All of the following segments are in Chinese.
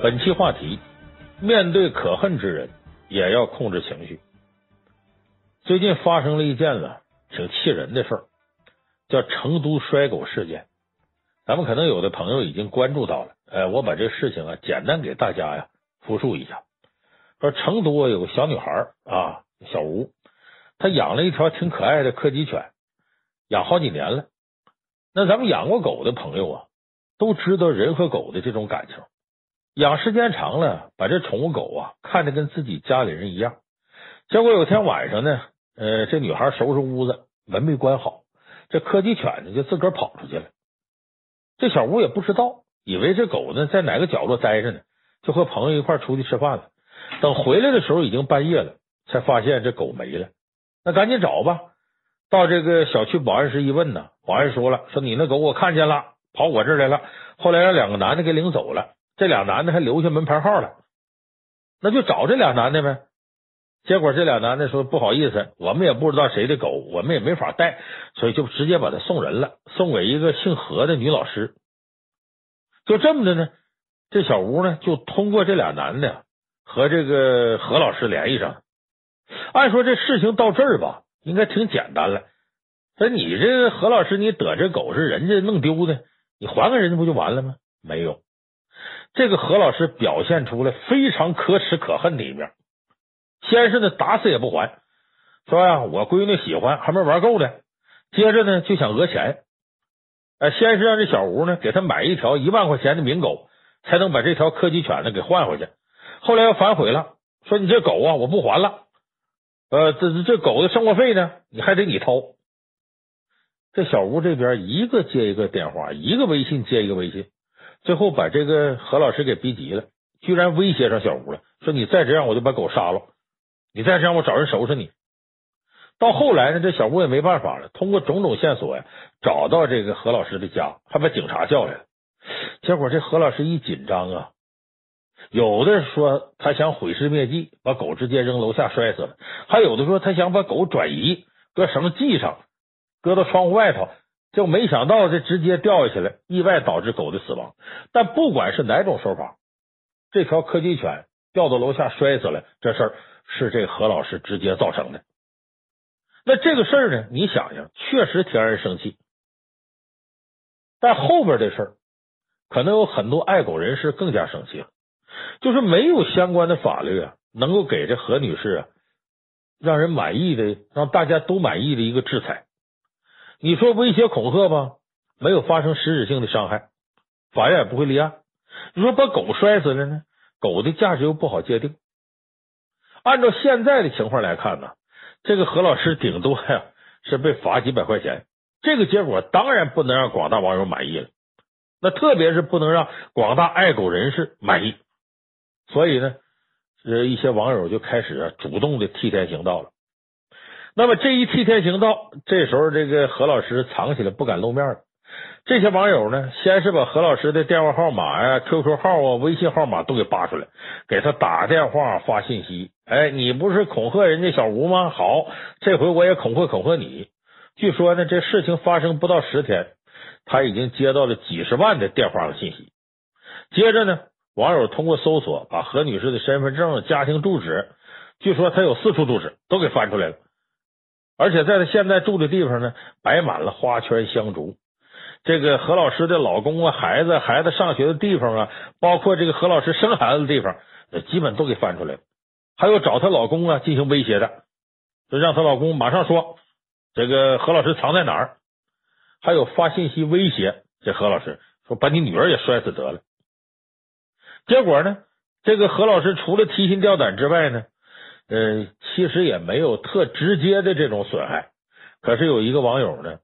本期话题：面对可恨之人，也要控制情绪。最近发生了一件呢，挺气人的事儿，叫成都摔狗事件。咱们可能有的朋友已经关注到了，哎，我把这事情啊，简单给大家呀复述一下。说成都有个小女孩啊，小吴，她养了一条挺可爱的柯基犬，养好几年了。那咱们养过狗的朋友啊，都知道人和狗的这种感情。养时间长了，把这宠物狗啊看着跟自己家里人一样。结果有天晚上呢，呃，这女孩收拾屋子，门没关好，这柯基犬呢就自个儿跑出去了。这小吴也不知道，以为这狗呢在哪个角落待着呢，就和朋友一块出去吃饭了。等回来的时候已经半夜了，才发现这狗没了。那赶紧找吧。到这个小区保安室一问呢，保安说了，说你那狗我看见了，跑我这儿来了。后来让两个男的给领走了，这俩男的还留下门牌号了。那就找这俩男的呗。结果这俩男的说不好意思，我们也不知道谁的狗，我们也没法带，所以就直接把它送人了，送给一个姓何的女老师。就这么的呢，这小吴呢就通过这俩男的和这个何老师联系上。按说这事情到这儿吧。应该挺简单了。说你这何老师，你得这狗是人家弄丢的，你还给人家不就完了吗？没有，这个何老师表现出了非常可耻可恨的一面。先是呢打死也不还，说呀我闺女喜欢还没玩够呢。接着呢就想讹钱，哎，先是让这小吴呢给他买一条一万块钱的名狗，才能把这条柯基犬呢给换回去。后来又反悔了，说你这狗啊我不还了。呃，这这狗的生活费呢，你还得你掏。这小吴这边一个接一个电话，一个微信接一个微信，最后把这个何老师给逼急了，居然威胁上小吴了，说你再这样我就把狗杀了，你再这样我找人收拾你。到后来呢，这小吴也没办法了，通过种种线索呀，找到这个何老师的家，还把警察叫来了。结果这何老师一紧张啊。有的说他想毁尸灭迹，把狗直接扔楼下摔死了；还有的说他想把狗转移，搁绳系上，搁到窗户外头，就没想到这直接掉下去了，意外导致狗的死亡。但不管是哪种说法，这条柯基犬掉到楼下摔死了，这事儿是这何老师直接造成的。那这个事儿呢，你想想，确实挺让人生气。但后边的事儿，可能有很多爱狗人士更加生气了。就是没有相关的法律啊，能够给这何女士啊，让人满意的，让大家都满意的一个制裁。你说威胁恐吓吧，没有发生实质性的伤害，法院也不会立案。你说把狗摔死了呢，狗的价值又不好界定。按照现在的情况来看呢，这个何老师顶多呀是被罚几百块钱，这个结果当然不能让广大网友满意了。那特别是不能让广大爱狗人士满意。所以呢，呃，一些网友就开始啊，主动的替天行道了。那么这一替天行道，这时候这个何老师藏起来不敢露面了。这些网友呢，先是把何老师的电话号码呀、QQ 号啊、微信号码都给扒出来，给他打电话发信息。哎，你不是恐吓人家小吴吗？好，这回我也恐吓恐吓你。据说呢，这事情发生不到十天，他已经接到了几十万的电话和信息。接着呢。网友通过搜索，把何女士的身份证、家庭住址，据说她有四处住址，都给翻出来了。而且在她现在住的地方呢，摆满了花圈、香烛。这个何老师的老公啊、孩子、孩子上学的地方啊，包括这个何老师生孩子的地方，基本都给翻出来了。还有找她老公啊进行威胁的，就让她老公马上说这个何老师藏在哪儿。还有发信息威胁这何老师说把你女儿也摔死得了。结果呢，这个何老师除了提心吊胆之外呢，呃，其实也没有特直接的这种损害。可是有一个网友呢，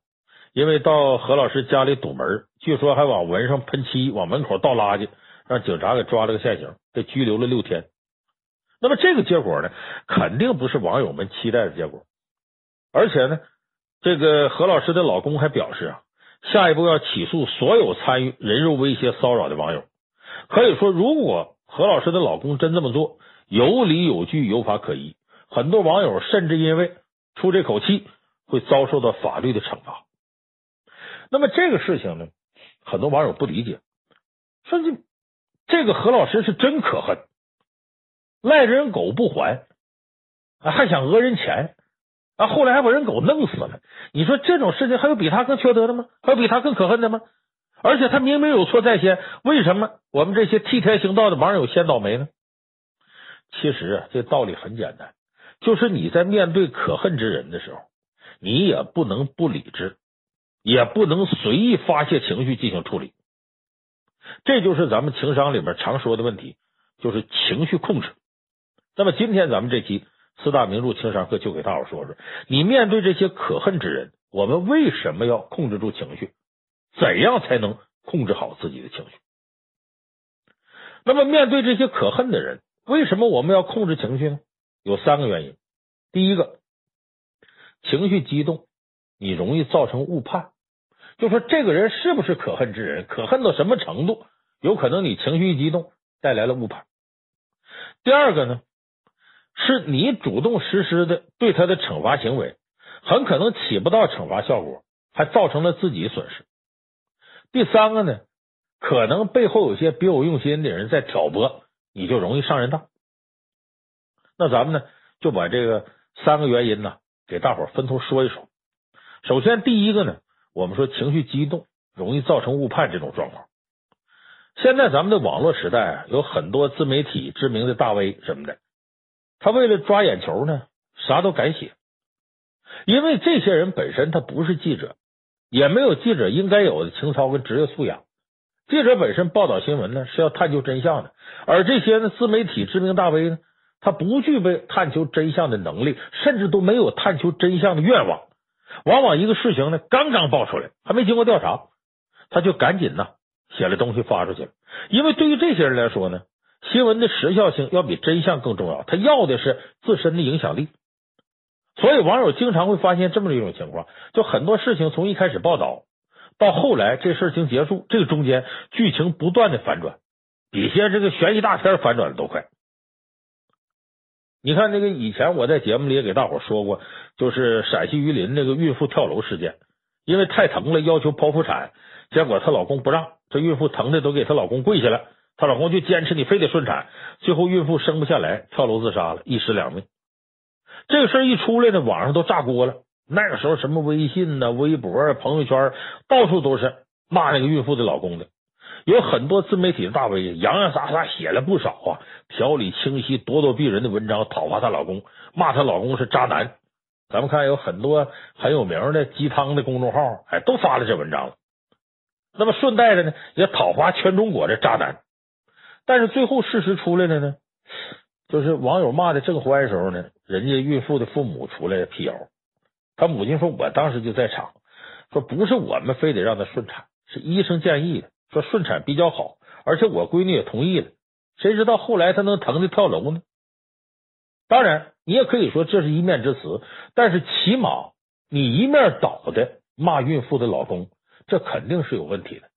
因为到何老师家里堵门，据说还往门上喷漆，往门口倒垃圾，让警察给抓了个现行，被拘留了六天。那么这个结果呢，肯定不是网友们期待的结果。而且呢，这个何老师的老公还表示啊，下一步要起诉所有参与人肉威胁骚扰的网友。可以说，如果何老师的老公真这么做，有理有据，有法可依。很多网友甚至因为出这口气，会遭受到法律的惩罚。那么这个事情呢，很多网友不理解，说这这个何老师是真可恨，赖着人狗不还，还想讹人钱啊！后来还把人狗弄死了。你说这种事情还有比他更缺德的吗？还有比他更可恨的吗？而且他明明有错在先，为什么我们这些替天行道的网友先倒霉呢？其实，这道理很简单，就是你在面对可恨之人的时候，你也不能不理智，也不能随意发泄情绪进行处理。这就是咱们情商里面常说的问题，就是情绪控制。那么今天咱们这期四大名著情商课就给大伙说说，你面对这些可恨之人，我们为什么要控制住情绪？怎样才能控制好自己的情绪？那么面对这些可恨的人，为什么我们要控制情绪呢？有三个原因。第一个，情绪激动，你容易造成误判。就说这个人是不是可恨之人，可恨到什么程度，有可能你情绪一激动带来了误判。第二个呢，是你主动实施的对他的惩罚行为，很可能起不到惩罚效果，还造成了自己损失。第三个呢，可能背后有些别有用心的人在挑拨，你就容易上人当。那咱们呢，就把这个三个原因呢，给大伙分头说一说。首先，第一个呢。我们说情绪激动容易造成误判这种状况。现在咱们的网络时代啊，有很多自媒体知名的大 V 什么的，他为了抓眼球呢，啥都敢写。因为这些人本身他不是记者，也没有记者应该有的情操跟职业素养。记者本身报道新闻呢是要探究真相的，而这些呢自媒体知名大 V 呢，他不具备探求真相的能力，甚至都没有探求真相的愿望。往往一个事情呢，刚刚爆出来，还没经过调查，他就赶紧呢写了东西发出去了。因为对于这些人来说呢，新闻的时效性要比真相更重要，他要的是自身的影响力。所以网友经常会发现这么一种情况：就很多事情从一开始报道到后来这事情结束，这个中间剧情不断的反转，比些这个悬疑大片反转的都快。你看那个以前我在节目里也给大伙说过，就是陕西榆林那个孕妇跳楼事件，因为太疼了，要求剖腹产，结果她老公不让，这孕妇疼的都给她老公跪下了，她老公就坚持你非得顺产，最后孕妇生不下来，跳楼自杀了，一尸两命。这个事一出来呢，网上都炸锅了。那个时候什么微信呐、微博啊、朋友圈到处都是骂那个孕妇的老公的。有很多自媒体的大 V 洋洋洒洒写了不少啊，条理清晰、咄咄逼人的文章，讨伐她老公，骂她老公是渣男。咱们看有很多很有名的鸡汤的公众号，哎，都发了这文章了。那么顺带着呢，也讨伐全中国的渣男。但是最后事实出来了呢，就是网友骂的正欢的时候呢，人家孕妇的父母出来辟谣，他母亲说：“我当时就在场，说不是我们非得让她顺产，是医生建议的。”说顺产比较好，而且我闺女也同意了。谁知道后来她能疼的跳楼呢？当然，你也可以说这是一面之词，但是起码你一面倒的骂孕妇的老公，这肯定是有问题的。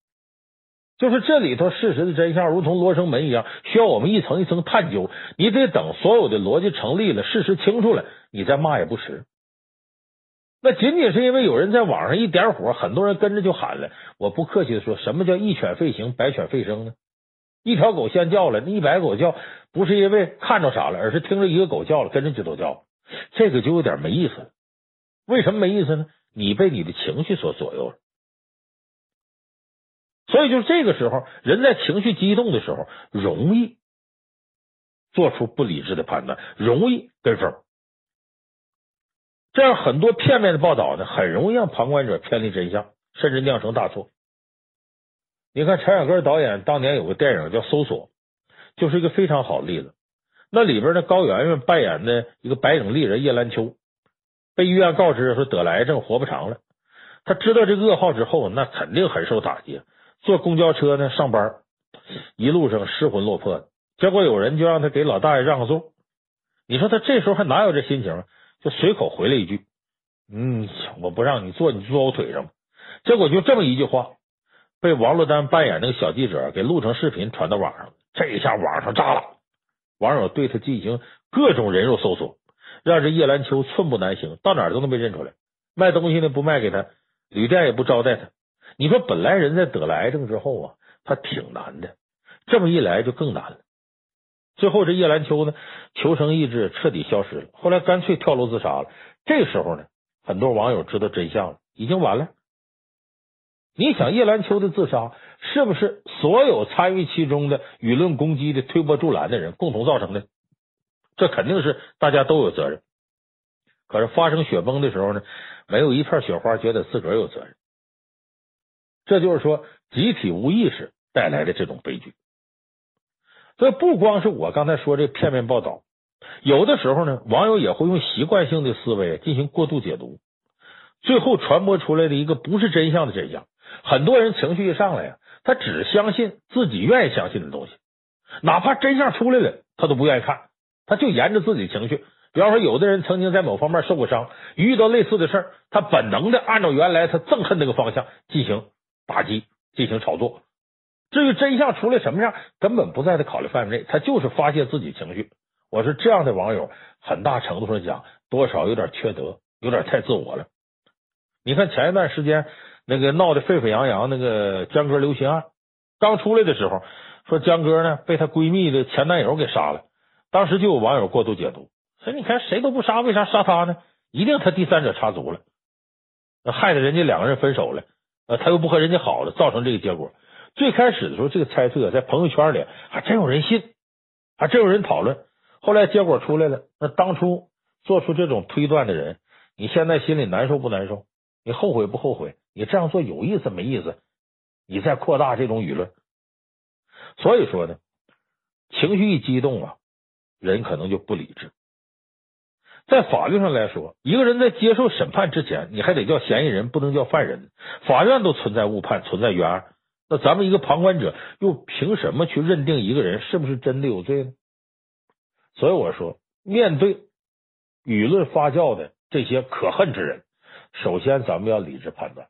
就是这里头事实的真相，如同罗生门一样，需要我们一层一层探究。你得等所有的逻辑成立了，事实清楚了，你再骂也不迟。那仅仅是因为有人在网上一点火，很多人跟着就喊了。我不客气的说，什么叫一犬吠形，百犬吠声呢？一条狗先叫了，那一百狗叫，不是因为看着啥了，而是听着一个狗叫了，跟着就都叫。这个就有点没意思了。为什么没意思呢？你被你的情绪所左右了。所以，就是这个时候，人在情绪激动的时候，容易做出不理智的判断，容易跟风。这样很多片面的报道呢，很容易让旁观者偏离真相，甚至酿成大错。你看陈凯歌导演当年有个电影叫《搜索》，就是一个非常好的例子。那里边呢，高圆圆扮演的一个白领丽人叶兰秋，被医院告知说得癌症，活不长了。他知道这噩耗之后，那肯定很受打击。坐公交车呢上班，一路上失魂落魄的。结果有人就让他给老大爷让个座。你说他这时候还哪有这心情？就随口回了一句：“嗯，我不让你坐，你坐我腿上。”结果就这么一句话，被王珞丹扮演那个小记者给录成视频传到网上。这一下网上炸了，网友对他进行各种人肉搜索，让这叶兰秋寸步难行，到哪儿都能被认出来。卖东西呢不卖给他，旅店也不招待他。你说本来人在得了癌症之后啊，他挺难的，这么一来就更难了。最后这叶兰秋呢，求生意志彻底消失了，后来干脆跳楼自杀了。这时候呢，很多网友知道真相了，已经晚了。你想叶兰秋的自杀是不是所有参与其中的舆论攻击的推波助澜的人共同造成的？这肯定是大家都有责任。可是发生雪崩的时候呢，没有一片雪花觉得自个儿有责任。这就是说，集体无意识带来的这种悲剧。所以不光是我刚才说这片面报道，有的时候呢，网友也会用习惯性的思维进行过度解读，最后传播出来的一个不是真相的真相。很多人情绪一上来呀，他只相信自己愿意相信的东西，哪怕真相出来了，他都不愿意看，他就沿着自己情绪。比方说，有的人曾经在某方面受过伤，遇到类似的事儿，他本能的按照原来他憎恨那个方向进行打击、进行炒作。至于真相出来什么样，根本不在他考虑范围内，他就是发泄自己情绪。我说这样的网友，很大程度上讲，多少有点缺德，有点太自我了。你看前一段时间。那个闹得沸沸扬扬那个江歌刘鑫案刚出来的时候，说江歌呢被她闺蜜的前男友给杀了，当时就有网友过度解读，说你看谁都不杀，为啥杀他呢？一定他第三者插足了，害得人家两个人分手了，呃，他又不和人家好了，造成这个结果。最开始的时候，这个猜测在朋友圈里还真有人信，还真有人讨论。后来结果出来了，那当初做出这种推断的人，你现在心里难受不难受？你后悔不后悔？你这样做有意思没意思？你在扩大这种舆论，所以说呢，情绪一激动啊，人可能就不理智。在法律上来说，一个人在接受审判之前，你还得叫嫌疑人，不能叫犯人。法院都存在误判，存在冤案，那咱们一个旁观者又凭什么去认定一个人是不是真的有罪呢？所以我说，面对舆论发酵的这些可恨之人，首先咱们要理智判断。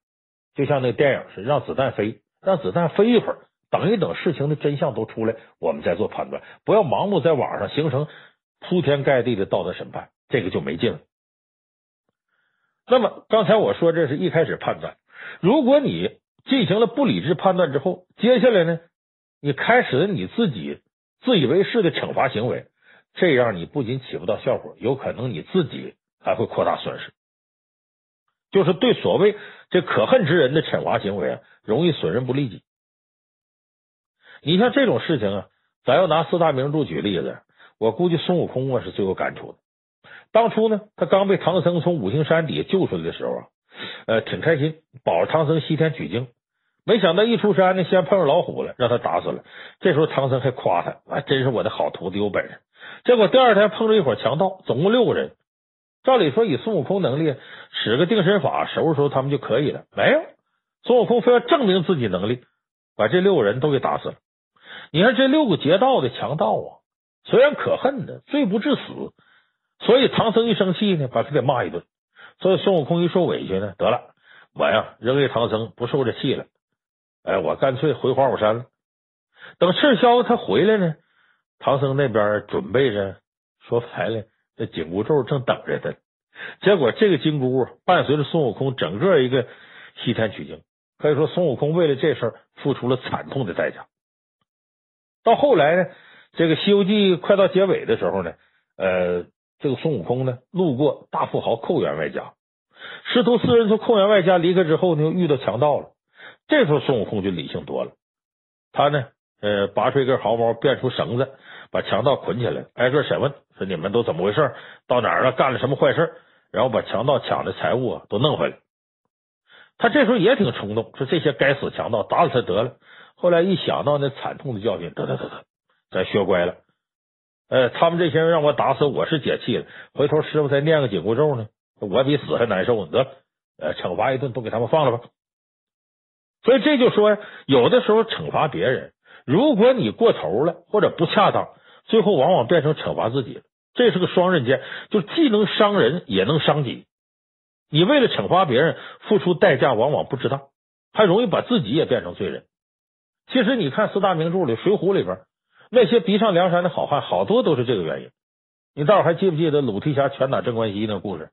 就像那电影是让子弹飞，让子弹飞一会儿，等一等事情的真相都出来，我们再做判断，不要盲目在网上形成铺天盖地的道德审判，这个就没劲了。那么刚才我说这是一开始判断，如果你进行了不理智判断之后，接下来呢，你开始了你自己自以为是的惩罚行为，这样你不仅起不到效果，有可能你自己还会扩大损失。就是对所谓这可恨之人的惩罚行为啊，容易损人不利己。你像这种事情啊，咱要拿四大名著举例子，我估计孙悟空啊是最有感触的。当初呢，他刚被唐僧从五行山底下救出来的时候啊，呃，挺开心，保着唐僧西天取经。没想到一出山呢，先碰上老虎了，让他打死了。这时候唐僧还夸他，啊，真是我的好徒弟，有本事。结果第二天碰着一伙强盗，总共六个人。照理说，以孙悟空能力，使个定身法收拾收拾他们就可以了。没有，孙悟空非要证明自己能力，把这六个人都给打死了。你看这六个劫道的强盗啊，虽然可恨的，罪不至死。所以唐僧一生气呢，把他给骂一顿。所以孙悟空一受委屈呢，得了，我呀扔给唐僧不受这气了。哎，我干脆回花果山了。等赤霄他回来呢，唐僧那边准备着说白了。这紧箍咒正等着他，结果这个金箍伴随着孙悟空整个一个西天取经，可以说孙悟空为了这事付出了惨痛的代价。到后来呢，这个《西游记》快到结尾的时候呢，呃，这个孙悟空呢路过大富豪寇员外家，师徒四人从寇员外家离开之后呢，又遇到强盗了。这时候孙悟空就理性多了，他呢，呃，拔出一根毫毛，变出绳子，把强盗捆起来，挨个审问。说你们都怎么回事？到哪儿了？干了什么坏事？然后把强盗抢的财物啊都弄回来。他这时候也挺冲动，说这些该死强盗打死他得了。后来一想到那惨痛的教训，得得得得，咱学乖了。呃，他们这些人让我打死，我是解气了。回头师傅再念个紧箍咒呢，我比死还难受呢。得，呃，惩罚一顿，都给他们放了吧。所以这就说，有的时候惩罚别人，如果你过头了或者不恰当。最后往往变成惩罚自己了，这是个双刃剑，就既能伤人也能伤己。你为了惩罚别人付出代价，往往不值当，还容易把自己也变成罪人。其实你看四大名著里，《水浒》里边那些逼上梁山的好汉，好多都是这个原因。你到时候还记不记得鲁提辖拳打镇关西那故事？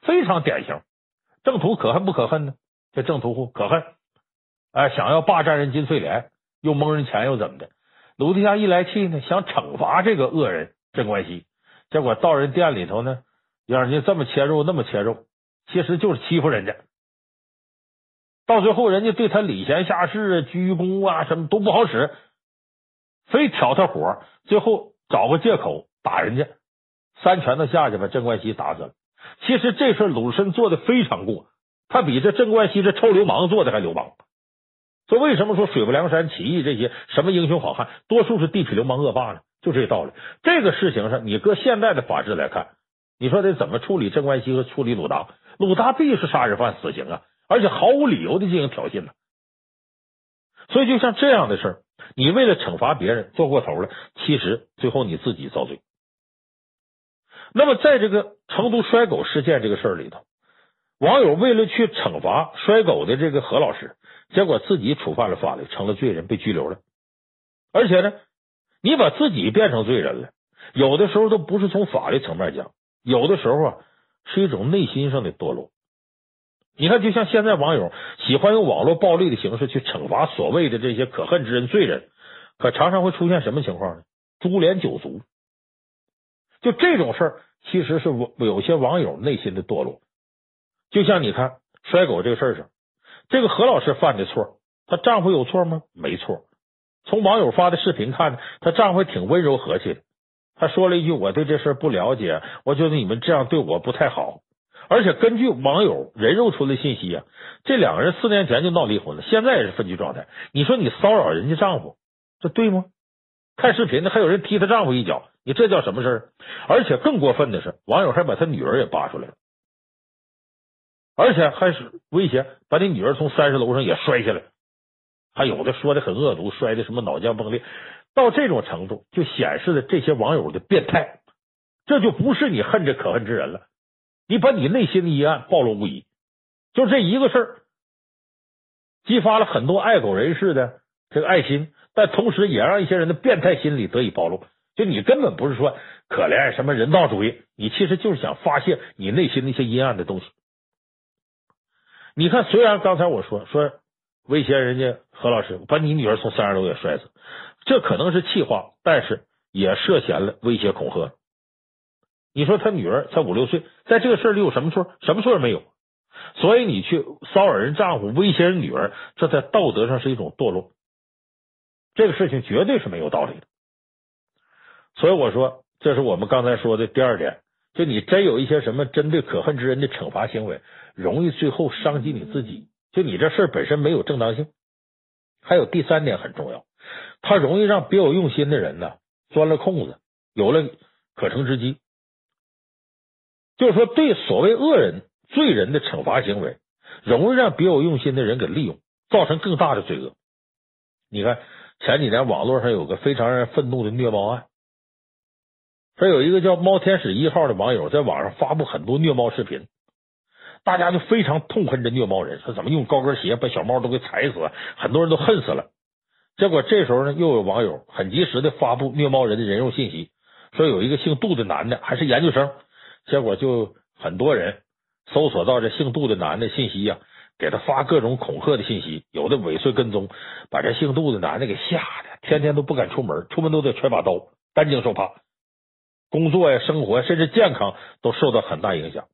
非常典型。郑屠可恨不可恨呢？这郑屠户可恨，啊，想要霸占人金翠莲，又蒙人钱，又怎么的？鲁地下一来气呢，想惩罚这个恶人镇关西，结果到人店里头呢，让人家这么切肉，那么切肉，其实就是欺负人家。到最后，人家对他礼贤下士、鞠躬啊，什么都不好使，非挑他火，最后找个借口打人家，三拳头下去把镇关西打死了。其实这事鲁智深做的非常过，他比这镇关西这臭流氓做的还流氓。所以为什么说水泊梁山起义这些什么英雄好汉，多数是地痞流氓恶霸呢？就这道理。这个事情上，你搁现在的法制来看，你说得怎么处理镇关西和处理鲁达？鲁达必是杀人犯，死刑啊！而且毫无理由的进行挑衅了，所以就像这样的事儿，你为了惩罚别人做过头了，其实最后你自己遭罪。那么在这个成都摔狗事件这个事儿里头，网友为了去惩罚摔狗的这个何老师，结果自己触犯了法律，成了罪人，被拘留了。而且呢，你把自己变成罪人了，有的时候都不是从法律层面讲，有的时候啊是一种内心上的堕落。你看，就像现在网友喜欢用网络暴力的形式去惩罚所谓的这些可恨之人、罪人，可常常会出现什么情况呢？株连九族。就这种事儿，其实是有些网友内心的堕落。就像你看摔狗这个事儿上，这个何老师犯的错，她丈夫有错吗？没错。从网友发的视频看，她丈夫挺温柔和气的。他说了一句：“我对这事不了解，我觉得你们这样对我不太好。”而且根据网友人肉出的信息啊，这两个人四年前就闹离婚了，现在也是分居状态。你说你骚扰人家丈夫，这对吗？看视频的还有人踢她丈夫一脚，你这叫什么事儿？而且更过分的是，网友还把他女儿也扒出来了，而且还是威胁把你女儿从三十楼上也摔下来，还有的说的很恶毒，摔的什么脑浆崩裂，到这种程度就显示了这些网友的变态，这就不是你恨这可恨之人了。你把你内心的阴暗暴露无遗，就这一个事儿，激发了很多爱狗人士的这个爱心，但同时也让一些人的变态心理得以暴露。就你根本不是说可怜什么人道主义，你其实就是想发泄你内心那些阴暗的东西。你看，虽然刚才我说说威胁人家何老师把你女儿从三十楼给摔死，这可能是气话，但是也涉嫌了威胁恐吓。你说他女儿才五六岁，在这个事儿里有什么错？什么错也没有。所以你去骚扰人丈夫、威胁人女儿，这在道德上是一种堕落。这个事情绝对是没有道理的。所以我说，这是我们刚才说的第二点。就你真有一些什么针对可恨之人的惩罚行为，容易最后伤及你自己。就你这事本身没有正当性。还有第三点很重要，它容易让别有用心的人呢钻了空子，有了可乘之机。就是说，对所谓恶人、罪人的惩罚行为，容易让别有用心的人给利用，造成更大的罪恶。你看，前几年网络上有个非常让人愤怒的虐猫案，说有一个叫“猫天使一号”的网友在网上发布很多虐猫视频，大家就非常痛恨这虐猫人，说怎么用高跟鞋把小猫都给踩死，很多人都恨死了。结果这时候呢，又有网友很及时的发布虐猫人的人肉信息，说有一个姓杜的男的，还是研究生。结果就很多人搜索到这姓杜的男的信息呀、给他发各种恐吓的信息，有的尾随跟踪，把这姓杜的男的给吓得天天都不敢出门，出门都得揣把刀，担惊受怕，工作呀、生活甚至健康都受到很大影响。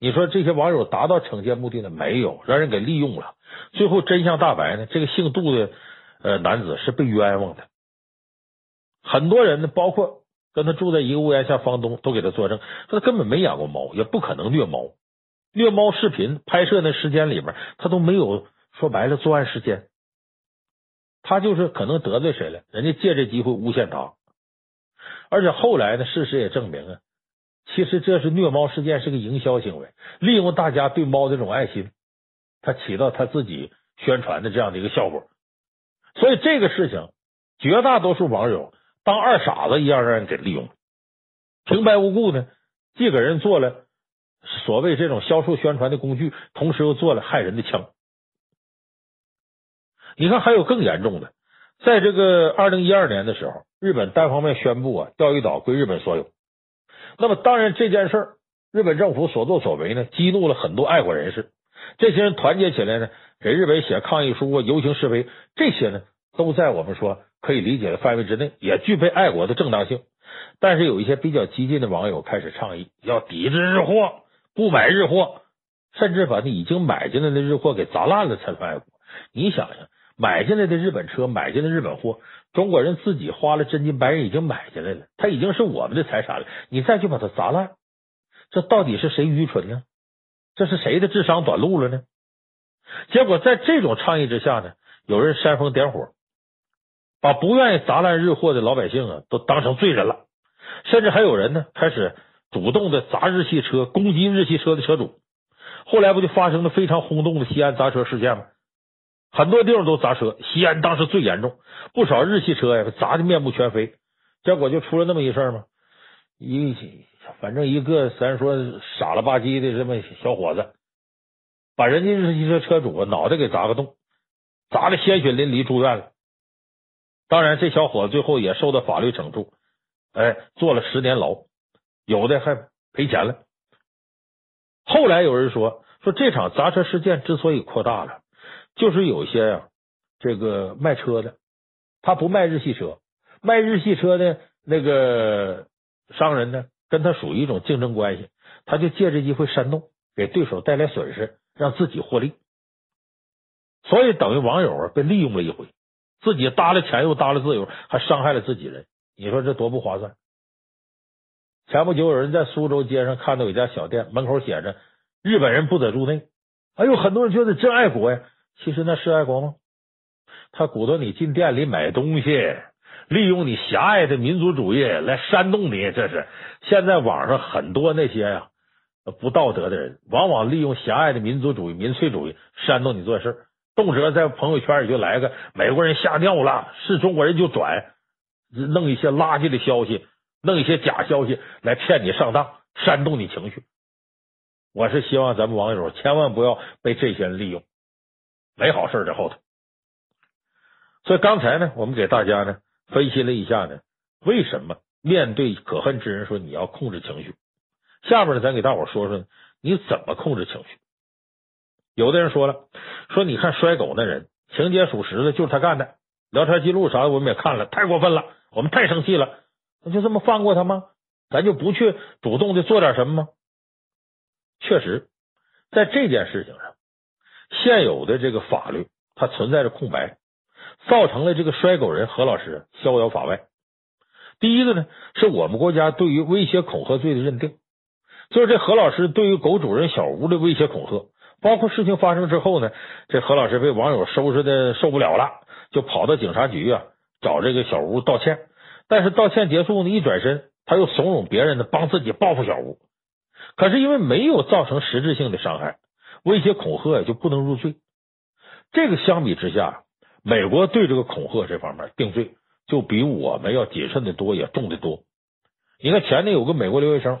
你说这些网友达到惩戒目的呢？没有，让人给利用了。最后真相大白呢，这个姓杜的呃男子是被冤枉的。很多人呢，包括。跟他住在一个屋檐下，房东都给他作证，说他根本没养过猫，也不可能虐猫。虐猫视频拍摄那时间里边，他都没有说白了作案时间。他就是可能得罪谁了，人家借这机会诬陷他。而且后来呢，事实也证明啊，其实这是虐猫事件是个营销行为，利用大家对猫的这种爱心，他起到他自己宣传的这样的一个效果。所以这个事情，绝大多数网友。当二傻子一样让人给利用，平白无故呢，既给人做了所谓这种销售宣传的工具，同时又做了害人的枪。你看，还有更严重的，在这个二零一二年的时候，日本单方面宣布啊，钓鱼岛归日本所有。那么，当然这件事儿，日本政府所作所为呢，激怒了很多爱国人士。这些人团结起来呢，给日本写抗议书啊，游行示威，这些呢，都在我们说。可以理解的范围之内，也具备爱国的正当性。但是有一些比较激进的网友开始倡议，要抵制日货，不买日货，甚至把那已经买进来的日货给砸烂了才算爱国。你想想，买进来的日本车，买进的日本货，中国人自己花了真金白银已经买进来了，它已经是我们的财产了，你再去把它砸烂，这到底是谁愚蠢呢？这是谁的智商短路了呢？结果在这种倡议之下呢，有人煽风点火，把不愿意砸烂日货的老百姓啊都当成罪人了，甚至还有人呢开始主动的砸日系车，攻击日系车的车主。后来不就发生了非常轰动的西安砸车事件吗？很多地方都砸车，西安当时最严重，不少日系车呀砸的面目全非。结果就出了那么一事吗？一反正一个咱说傻了吧唧的这么小伙子。把人家日系车车主脑袋给砸个洞，砸的鲜血淋漓，住院了。当然，这小伙子最后也受到法律惩处，哎，坐了十年牢，有的还赔钱了。后来有人说，说这场砸车事件之所以扩大了，就是有些呀、这个卖车的，他不卖日系车，卖日系车的那个商人呢，跟他属于一种竞争关系，他就借这机会煽动，给对手带来损失。让自己获利，所以等于网友啊被利用了一回，自己搭了钱又搭了自由，还伤害了自己人，你说这多不划算？前不久有人在苏州街上看到有一家小店，门口写着“日本人不得入内”，哎呦，很多人觉得真爱国呀。其实那是爱国吗？他鼓动你进店里买东西，利用你狭隘的民族主义来煽动你，这是现在网上很多那些呀。不道德的人，往往利用狭隘的民族主义、民粹主义煽动你做事，动辄在朋友圈里就来个美国人吓尿了，是中国人就转，弄一些垃圾的消息，弄一些假消息来骗你上当，煽动你情绪。我是希望咱们网友千万不要被这些人利用，没好事在后头。所以刚才呢，我们给大家呢分析了一下呢，为什么面对可恨之人说你要控制情绪。下边呢，咱给大伙说说你怎么控制情绪。有的人说了，说你看摔狗那人情节属实的，就是他干的，聊天记录啥的我们也看了，太过分了，我们太生气了，那就这么放过他吗？咱就不去主动的做点什么吗？确实，在这件事情上，现有的这个法律它存在着空白，造成了这个摔狗人何老师逍遥法外。第一个呢，是我们国家对于威胁恐吓罪的认定。就是这何老师对于狗主人小吴的威胁恐吓，包括事情发生之后呢，这何老师被网友收拾的受不了了，就跑到警察局啊找这个小吴道歉。但是道歉结束呢，一转身他又怂恿别人呢帮自己报复小吴。可是因为没有造成实质性的伤害，威胁恐吓也就不能入罪。这个相比之下，美国对这个恐吓这方面定罪就比我们要谨慎的多，也重的多。你看前年有个美国留学生。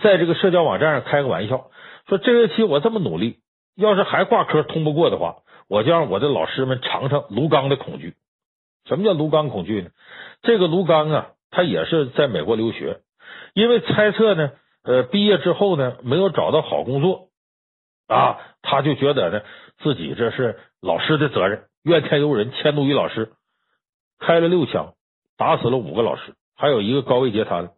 在这个社交网站上开个玩笑，说这学期我这么努力，要是还挂科通不过的话，我就让我的老师们尝尝卢刚的恐惧。什么叫卢刚恐惧呢？这个卢刚啊，他也是在美国留学，因为猜测呢，呃，毕业之后呢，没有找到好工作啊，他就觉得呢，自己这是老师的责任，怨天尤人，迁怒于老师，开了六枪，打死了五个老师，还有一个高位截瘫。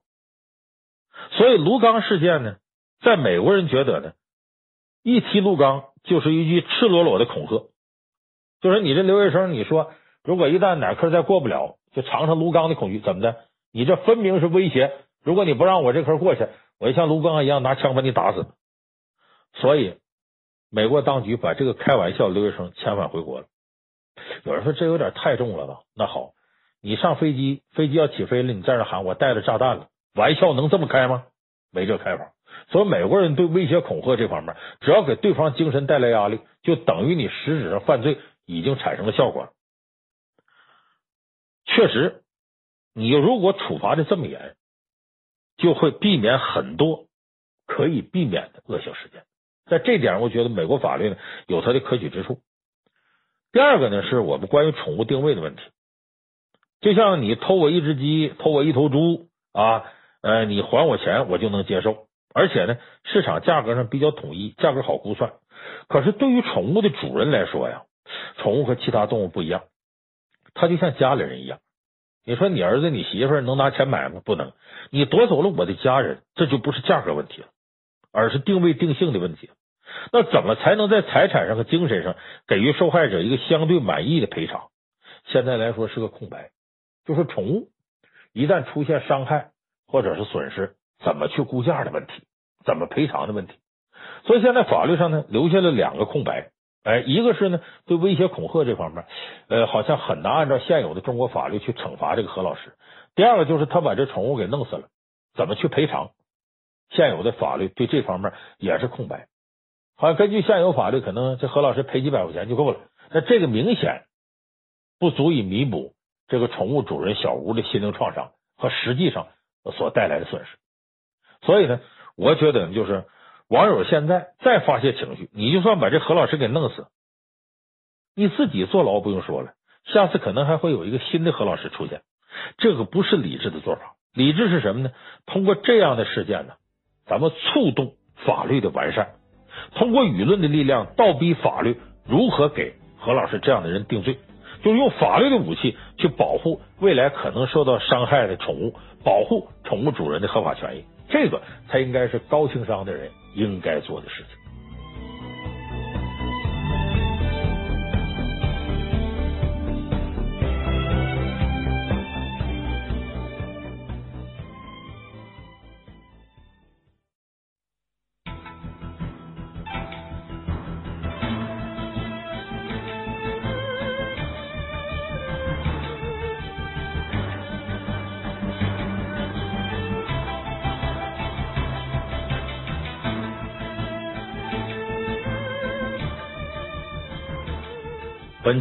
所以卢刚事件呢，在美国人觉得呢，一提卢刚就是一句赤裸裸的恐吓，就是你这留学生，你说如果一旦哪科再过不了，就尝尝卢刚的恐惧，怎么的？你这分明是威胁，如果你不让我这科过去，我就像卢刚一样拿枪把你打死。所以美国当局把这个开玩笑留学生遣返回国了。有人说这有点太重了吧？那好，你上飞机，飞机要起飞了，你在这喊我带了炸弹了。玩笑能这么开吗？没这开法。所以美国人对威胁恐吓这方面，只要给对方精神带来压力，就等于你实质上犯罪已经产生了效果。确实，你如果处罚的这么严，就会避免很多可以避免的恶性事件。在这点，我觉得美国法律呢有它的可取之处。第二个呢，是我们关于宠物定位的问题。就像你偷我一只鸡，偷我一头猪啊。呃，你还我钱，我就能接受，而且呢，市场价格上比较统一，价格好估算。可是对于宠物的主人来说呀，宠物和其他动物不一样，它就像家里人一样，你说你儿子你媳妇能拿钱买吗？不能。你夺走了我的家人，这就不是价格问题了，而是定位定性的问题。那怎么才能在财产上和精神上给予受害者一个相对满意的赔偿？现在来说是个空白，就是宠物一旦出现伤害或者是损失，怎么去估价的问题，怎么赔偿的问题。所以现在法律上呢留下了两个空白，哎，一个是呢对威胁恐吓这方面，呃，好像很难按照现有的中国法律去惩罚这个何老师。第二个就是他把这宠物给弄死了，怎么去赔偿？现有的法律对这方面也是空白。好像根据现有法律，可能这何老师赔几百块钱就够了。那这个明显不足以弥补这个宠物主人小吴的心灵创伤和实际上所带来的损失。所以呢，我觉得就是。网友现在再发泄情绪，你就算把这何老师给弄死，你自己坐牢不用说了，下次可能还会有一个新的何老师出现，这个不是理智的做法。理智是什么呢？通过这样的事件呢，咱们触动法律的完善，通过舆论的力量倒逼法律如何给何老师这样的人定罪，就用法律的武器去保护未来可能受到伤害的宠物，保护宠物主人的合法权益，这个才应该是高情商的人应该做的事情。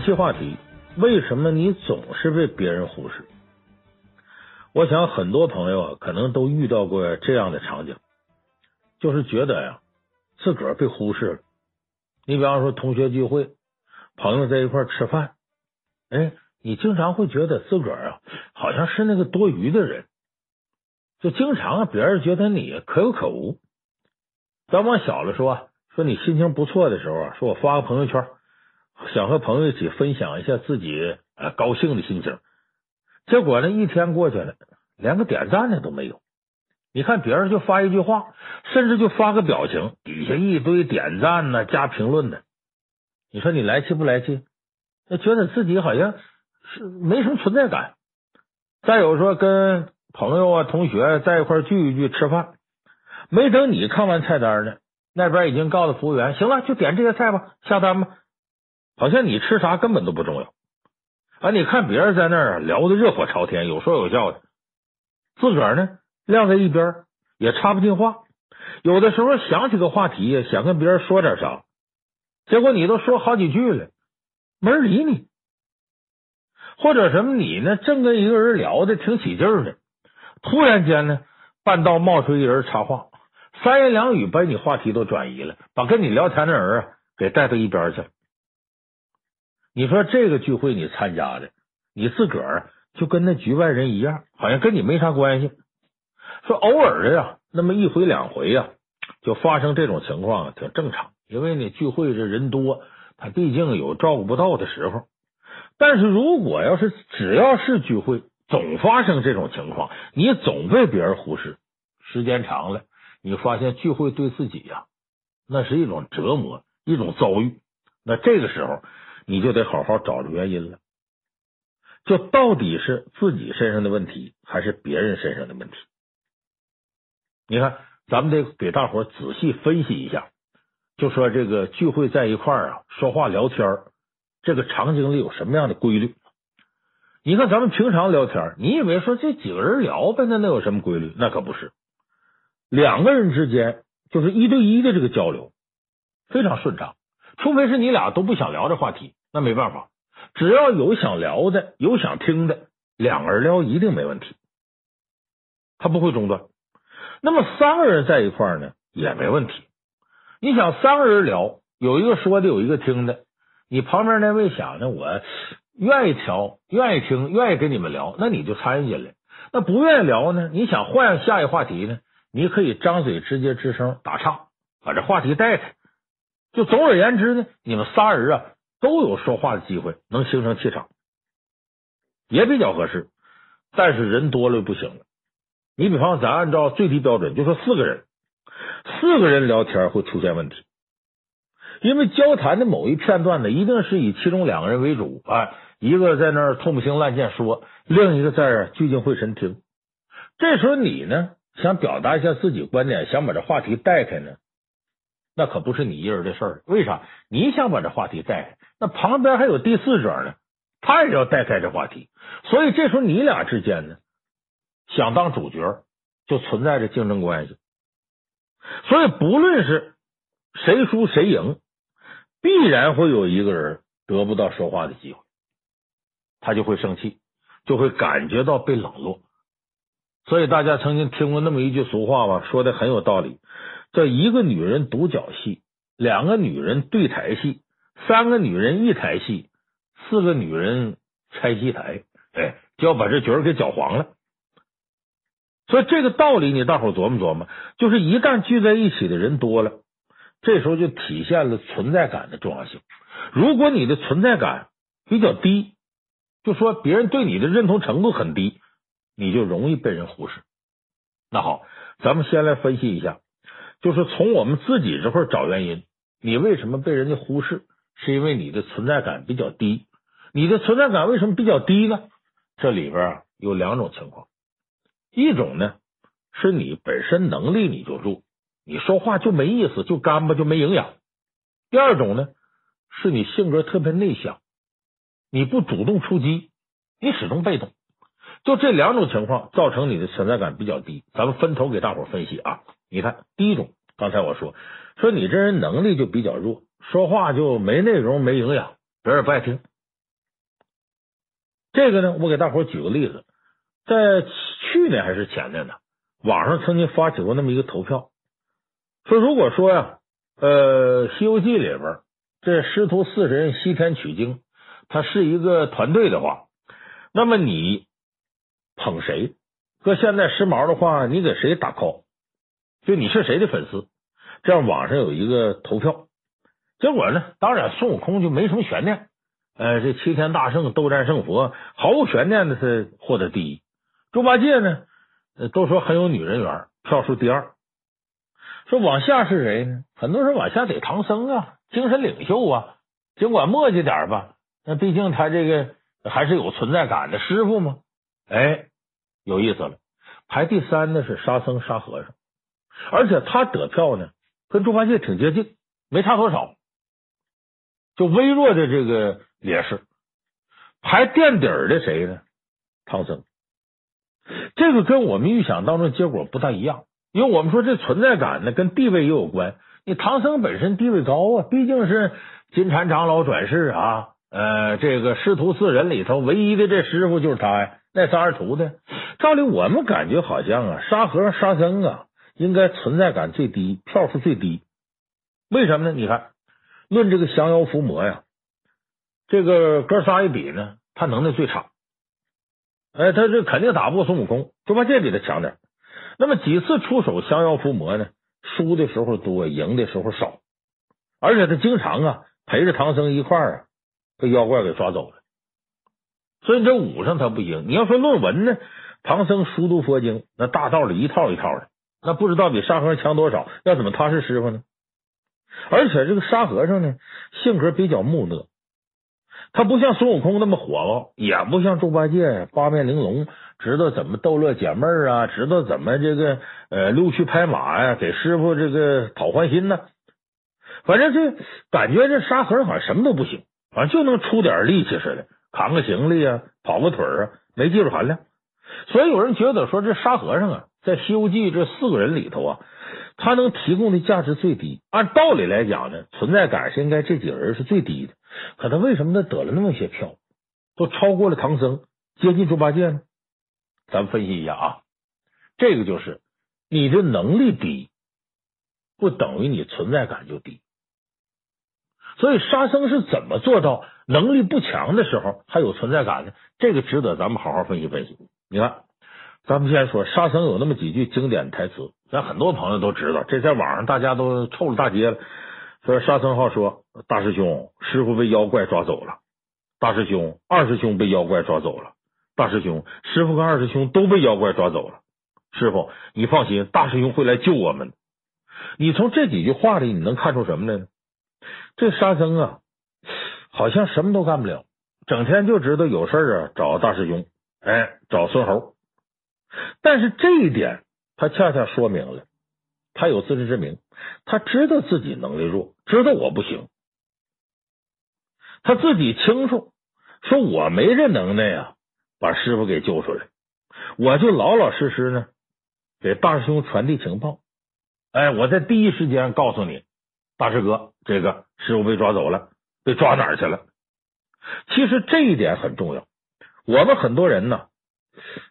期话题：为什么你总是被别人忽视？我想很多朋友啊，可能都遇到过这样的场景，就是觉得呀，自个儿被忽视了。你比方说同学聚会，朋友在一块吃饭，哎，你经常会觉得自个儿啊，好像是那个多余的人，就经常别人觉得你可有可无。咱往小了说，说你心情不错的时候啊，说我发个朋友圈。想和朋友一起分享一下自己呃高兴的心情，结果呢，一天过去了，连个点赞的都没有。你看别人就发一句话，甚至就发个表情，底下一堆点赞呢，加评论的。你说你来气不来气？觉得自己好像是没什么存在感。再有说跟朋友啊、同学在一块聚一聚吃饭，没等你看完菜单呢，那边已经告诉服务员，行了，就点这些菜吧，下单吧。好像你吃啥根本都不重要啊！你看别人在那儿聊的热火朝天，有说有笑的，自个儿呢晾在一边，也插不进话。有的时候想起个话题，想跟别人说点啥，结果你都说好几句了，没人理你。或者什么你呢，正跟一个人聊的挺起劲儿的，突然间呢，半道冒出一人插话，三言两语把你话题都转移了，把跟你聊天的人啊给带到一边去了。你说这个聚会你参加的，你自个儿就跟那局外人一样，好像跟你没啥关系。说偶尔的呀，那么一回两回呀，就发生这种情况挺正常。因为你聚会这人多，他毕竟有照顾不到的时候。但是如果要是只要是聚会，总发生这种情况，你总被别人忽视，时间长了，你发现聚会对自己呀，那是一种折磨，一种遭遇。那这个时候。你就得好好找着原因了，就到底是自己身上的问题，还是别人身上的问题？你看，咱们得给大伙仔细分析一下，就说这个聚会在一块儿啊，说话聊天，这个场景里有什么样的规律？你看，咱们平常聊天，你以为说这几个人聊呗，那能有什么规律？那可不是，两个人之间就是一对一的这个交流，非常顺畅，除非是你俩都不想聊这话题。那没办法，只要有想聊的，有想听的，两个人聊一定没问题，他不会中断。那么三个人在一块儿呢，也没问题。你想三个人聊，有一个说的，有一个听的，你旁边那位想呢，我愿意调，愿意听，愿意跟你们聊，那你就参与进来。那不愿意聊呢，你想换下一话题呢，你可以张嘴直接吱声打岔，把这话题带开。就总而言之呢，你们仨人啊。都有说话的机会，能形成气场，也比较合适。但是人多了就不行了。你比方咱按照最低标准，就说四个人，四个人聊天会出现问题，因为交谈的某一片段呢，一定是以其中两个人为主，哎，一个在那儿痛不兴烂贱说，另一个在这聚精会神听。这时候你呢，想表达一下自己观点，想把这话题带开呢，那可不是你一人的事儿。为啥？你想把这话题带开，那旁边还有第四者呢，他也要带开这话题。所以这时候你俩之间呢，想当主角，就存在着竞争关系。所以不论是谁输谁赢，必然会有一个人得不到说话的机会，他就会生气，就会感觉到被冷落。所以大家曾经听过那么一句俗话吧，说的很有道理，叫一个女人独角戏，两个女人对台戏，三个女人一台戏，四个女人拆戏台，哎，就要把这角儿给搅黄了。所以这个道理你大伙琢磨琢磨，就是一旦聚在一起的人多了，这时候就体现了存在感的重要性。如果你的存在感比较低，就说别人对你的认同程度很低。你就容易被人忽视。那好，咱们先来分析一下，就是从我们自己这块找原因。你为什么被人家忽视？是因为你的存在感比较低。你的存在感为什么比较低呢？这里边有两种情况，一种呢是你本身能力你就弱，你说话就没意思，就干巴，就没营养。第二种呢是你性格特别内向，你不主动出击，你始终被动。就这两种情况造成你的存在感比较低，咱们分头给大伙分析啊。你看，第一种，刚才我说说你这人能力就比较弱，说话就没内容、没营养，别人不爱听。这个呢，我给大伙举个例子，在去年还是前年呢，网上曾经发起过那么一个投票，说如果说呀，呃，《西游记》里边这师徒四人西天取经，他是一个团队的话，那么你。捧谁？搁现在时髦的话，你给谁打 call？就你是谁的粉丝？这样网上有一个投票，结果呢，当然孙悟空就没什么悬念。呃，这齐天大圣斗战胜佛，毫无悬念的是获得第一。猪八戒呢，呃都说很有女人缘，票数第二。说往下是谁呢？很多人往下得唐僧啊，精神领袖啊，尽管磨叽点吧，那毕竟他这个还是有存在感的师傅嘛。哎。有意思了，排第三的是沙僧沙和尚，而且他得票呢，跟猪八戒挺接近，没差多少，就微弱的这个劣势。排垫底儿的谁呢？唐僧。这个跟我们预想当中结果不太一样，因为我们说这存在感呢跟地位也有关。你唐僧本身地位高啊，毕竟是金蝉长老转世啊，呃，这个师徒四人里头唯一的这师傅就是他呀。那仨二徒的，照理我们感觉好像啊，沙和尚、沙僧啊，应该存在感最低，票数最低。为什么呢？你看，论这个降妖伏魔呀，这个哥仨一比呢，他能耐最差。哎，他这肯定打不过孙悟空，猪八戒比他强点。那么几次出手降妖伏魔呢？输的时候多，赢的时候少。而且他经常啊陪着唐僧一块儿啊，被妖怪给抓走了。所以这武上他不行。你要说论文呢，唐僧熟读佛经，那大道理一套一套的，那不知道比沙和尚强多少。要怎么他是师傅呢？而且这个沙和尚呢，性格比较木讷，他不像孙悟空那么火爆，也不像猪八戒八面玲珑，知道怎么逗乐解闷啊，知道怎么这个呃溜须拍马呀，给师傅这个讨欢心呢。反正这感觉这沙和尚好像什么都不行，反正就能出点力气似的。扛个行李啊，跑个腿啊，没技术含量。所以有人觉得说，这沙和尚啊，在《西游记》这四个人里头啊，他能提供的价值最低。按道理来讲呢，存在感是应该这几个人是最低的。可他为什么他得了那么些票，都超过了唐僧，接近猪八戒呢？咱们分析一下啊，这个就是你的能力低，不等于你存在感就低。所以沙僧是怎么做到能力不强的时候还有存在感呢？这个值得咱们好好分析分析。你看，咱们先说沙僧有那么几句经典台词，咱很多朋友都知道，这在网上大家都臭了大街了。说沙僧好说：“大师兄，师傅被妖怪抓走了；大师兄，二师兄被妖怪抓走了；大师兄，师傅跟二师兄都被妖怪抓走了。师傅，你放心，大师兄会来救我们。你从这几句话里，你能看出什么来呢？这沙僧啊，好像什么都干不了，整天就知道有事啊找大师兄，哎，找孙猴。但是这一点，他恰恰说明了他有自知之明，他知道自己能力弱，知道我不行，他自己清楚，说我没这能耐呀，把师傅给救出来，我就老老实实呢，给大师兄传递情报。哎，我在第一时间告诉你，大师哥，这个师傅被抓走了，被抓哪儿去了？其实这一点很重要。我们很多人呢，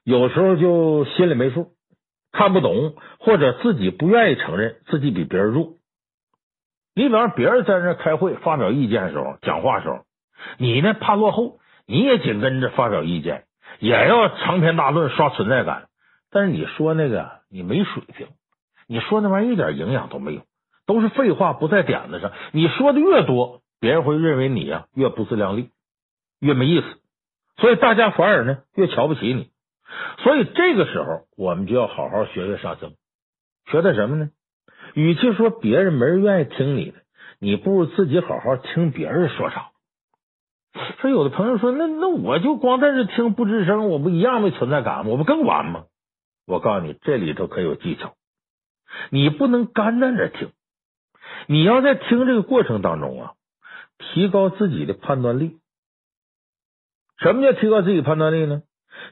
有时候就心里没数，看不懂，或者自己不愿意承认自己比别人弱。你比方别人在那开会发表意见的时候，讲话的时候，你呢怕落后，你也紧跟着发表意见，也要长篇大论刷存在感。但是你说那个，你没水平。你说那玩意儿一点营养都没有，都是废话，不在点子上。你说的越多，别人会认为你呀越不自量力，越没意思，所以大家反而呢越瞧不起你。所以这个时候，我们就要好好学学沙僧，学的什么呢？与其说别人没人愿意听你的，你不如自己好好听别人说啥。说有的朋友说，那那我就光在这听不吱声，我不一样没存在感吗？我不更完吗？我告诉你，这里头可有技巧。你不能干在那听，你要在听这个过程当中啊，提高自己的判断力。什么叫提高自己判断力呢？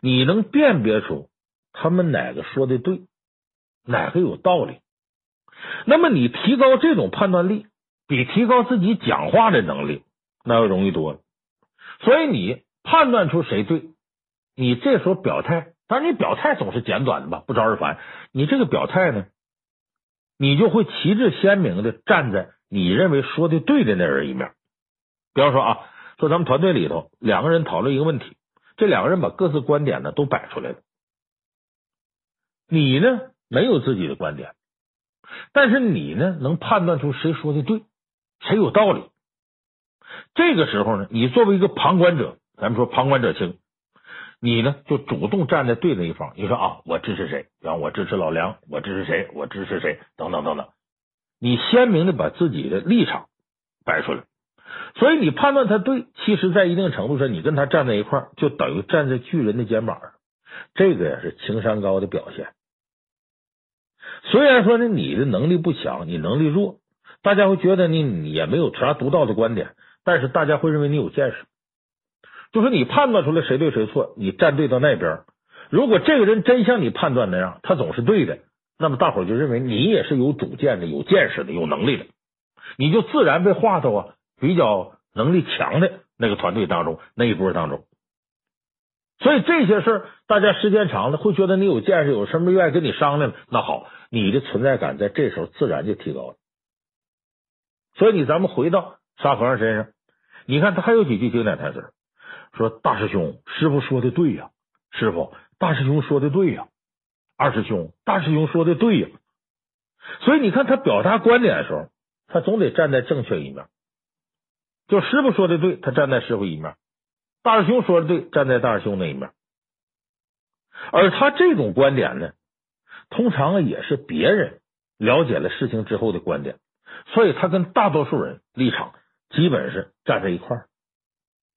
你能辨别出他们哪个说的对，哪个有道理。那么你提高这种判断力，比提高自己讲话的能力那要容易多了。所以你判断出谁对，你这时候表态，当然你表态总是简短的吧，不招人烦。你这个表态呢？你就会旗帜鲜明的站在你认为说的对的那人一面。比方说啊，说咱们团队里头两个人讨论一个问题，这两个人把各自观点呢都摆出来了。你呢没有自己的观点，但是你呢能判断出谁说的对，谁有道理。这个时候呢，你作为一个旁观者，咱们说旁观者清。你呢，就主动站在对的一方。你说啊，我支持谁？然后我支持老梁，我支持谁？我支持谁？等等等等。你鲜明的把自己的立场摆出来，所以你判断他对，其实，在一定程度上，你跟他站在一块儿，就等于站在巨人的肩膀上。这个也是情商高的表现。虽然说呢，你的能力不强，你能力弱，大家会觉得你你也没有啥独到的观点，但是大家会认为你有见识。就是你判断出来谁对谁错，你站队到那边。如果这个人真像你判断那样，他总是对的，那么大伙就认为你也是有主见的、有见识的、有能力的，你就自然被划到啊比较能力强的那个团队当中那一波当中。所以这些事儿，大家时间长了会觉得你有见识，有什么愿意跟你商量。那好，你的存在感在这时候自然就提高了。所以你咱们回到沙和尚身上，你看他还有几句经典台词。说大师兄，师傅说的对呀，师傅，大师兄说的对呀，二师兄，大师兄说的对呀。所以你看他表达观点的时候，他总得站在正确一面。就师傅说的对，他站在师傅一面；大师兄说的对，站在大师兄那一面。而他这种观点呢，通常也是别人了解了事情之后的观点，所以他跟大多数人立场基本是站在一块儿。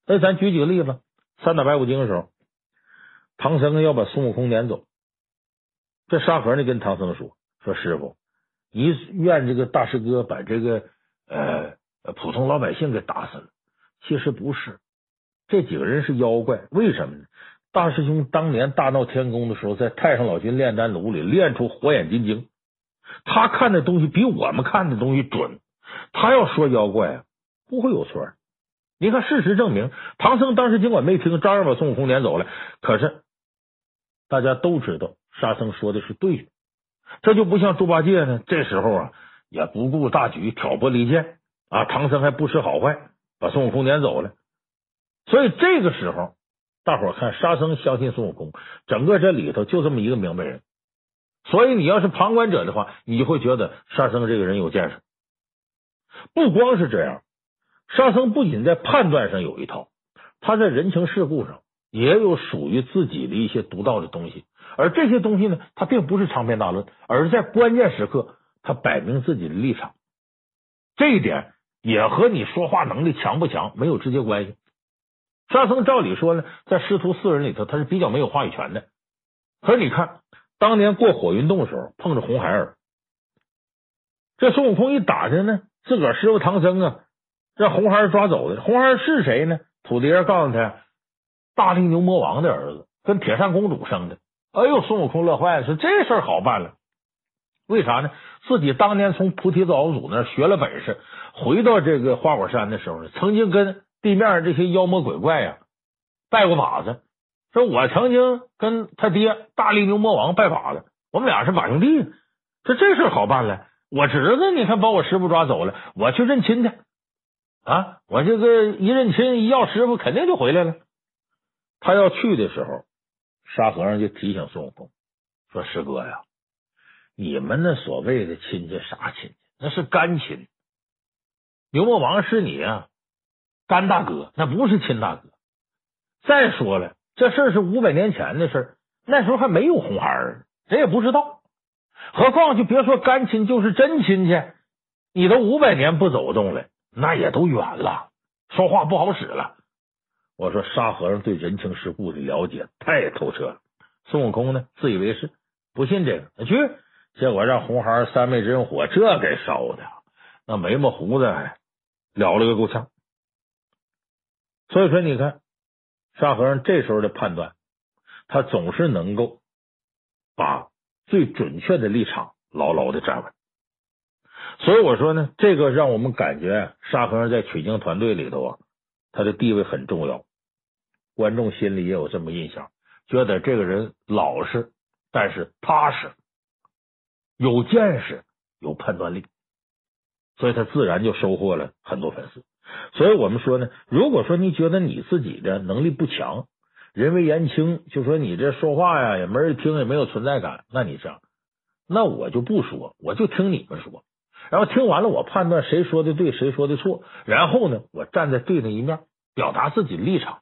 那咱举几个例子，三打白骨精的时候，唐僧要把孙悟空撵走，这沙和尚跟唐僧说：“说师傅，你愿这个大师哥把这个呃普通老百姓给打死了？其实不是，这几个人是妖怪。为什么呢？大师兄当年大闹天宫的时候，在太上老君炼丹炉里炼出火眼金睛，他看的东西比我们看的东西准。他要说妖怪，不会有错。”你看，事实证明，唐僧当时尽管没听，照样把孙悟空撵走了。可是大家都知道，沙僧说的是对的。这就不像猪八戒呢，这时候啊也不顾大局，挑拨离间啊。唐僧还不识好坏，把孙悟空撵走了。所以这个时候，大伙看沙僧相信孙悟空，整个这里头就这么一个明白人。所以你要是旁观者的话，你就会觉得沙僧这个人有见识。不光是这样。沙僧不仅在判断上有一套，他在人情世故上也有属于自己的一些独到的东西，而这些东西呢，他并不是长篇大论，而是在关键时刻他摆明自己的立场。这一点也和你说话能力强不强没有直接关系。沙僧照理说呢，在师徒四人里头，他是比较没有话语权的。可是你看，当年过火云洞的时候，碰着红孩儿，这孙悟空一打听呢，自个儿师傅唐僧啊，让红孩儿抓走的。红孩儿是谁呢？土地爷告诉他，大力牛魔王的儿子，跟铁扇公主生的。哎呦，孙悟空乐坏了，说这事儿好办了。为啥呢？自己当年从菩提子老祖那儿学了本事，回到这个花果山的时候呢，曾经跟地面上这些妖魔鬼怪呀拜过把子。说我曾经跟他爹大力牛魔王拜把子，我们俩是把兄弟。说这事好办了，我侄子你看把我师傅抓走了，我去认亲去啊！我这个一认亲一要师傅，肯定就回来了。他要去的时候，沙和尚就提醒孙悟空说：“师哥呀，你们那所谓的亲戚啥亲戚？那是干亲。牛魔王是你啊，干大哥，那不是亲大哥。再说了。”这事是五百年前的事儿，那时候还没有红孩儿，谁也不知道。何况就别说干亲，就是真亲戚，你都五百年不走动了，那也都远了，说话不好使了。我说沙和尚对人情世故的了解太透彻了。孙悟空呢，自以为是，不信这个，去，结果让红孩儿三昧真火这给烧的，那眉毛胡子燎了个够呛。所以说，你看。沙和尚这时候的判断，他总是能够把最准确的立场牢牢的站稳。所以我说呢，这个让我们感觉沙和尚在取经团队里头啊，他的地位很重要。观众心里也有这么印象，觉得这个人老实，但是踏实，有见识，有判断力，所以他自然就收获了很多粉丝。所以我们说呢，如果说你觉得你自己的能力不强，人微言轻，就说你这说话呀也没人听，也没有存在感，那你这样，那我就不说，我就听你们说，然后听完了我判断谁说的对，谁说的错，然后呢，我站在对的一面，表达自己的立场，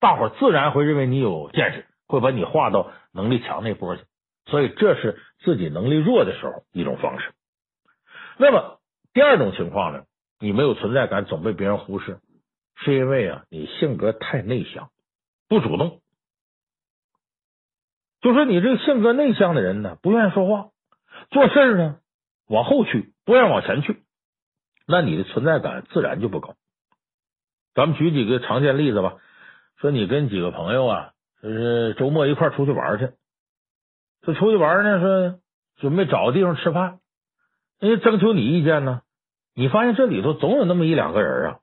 大伙自然会认为你有见识，会把你划到能力强那波去。所以这是自己能力弱的时候一种方式。那么第二种情况呢？你没有存在感，总被别人忽视，是因为啊，你性格太内向，不主动。就说你这个性格内向的人呢，不愿意说话，做事呢往后去，不愿往前去，那你的存在感自然就不高。咱们举几个常见例子吧，说你跟几个朋友啊，就是周末一块出去玩去，说出去玩呢，说准备找个地方吃饭，人家征求你意见呢。你发现这里头总有那么一两个人啊，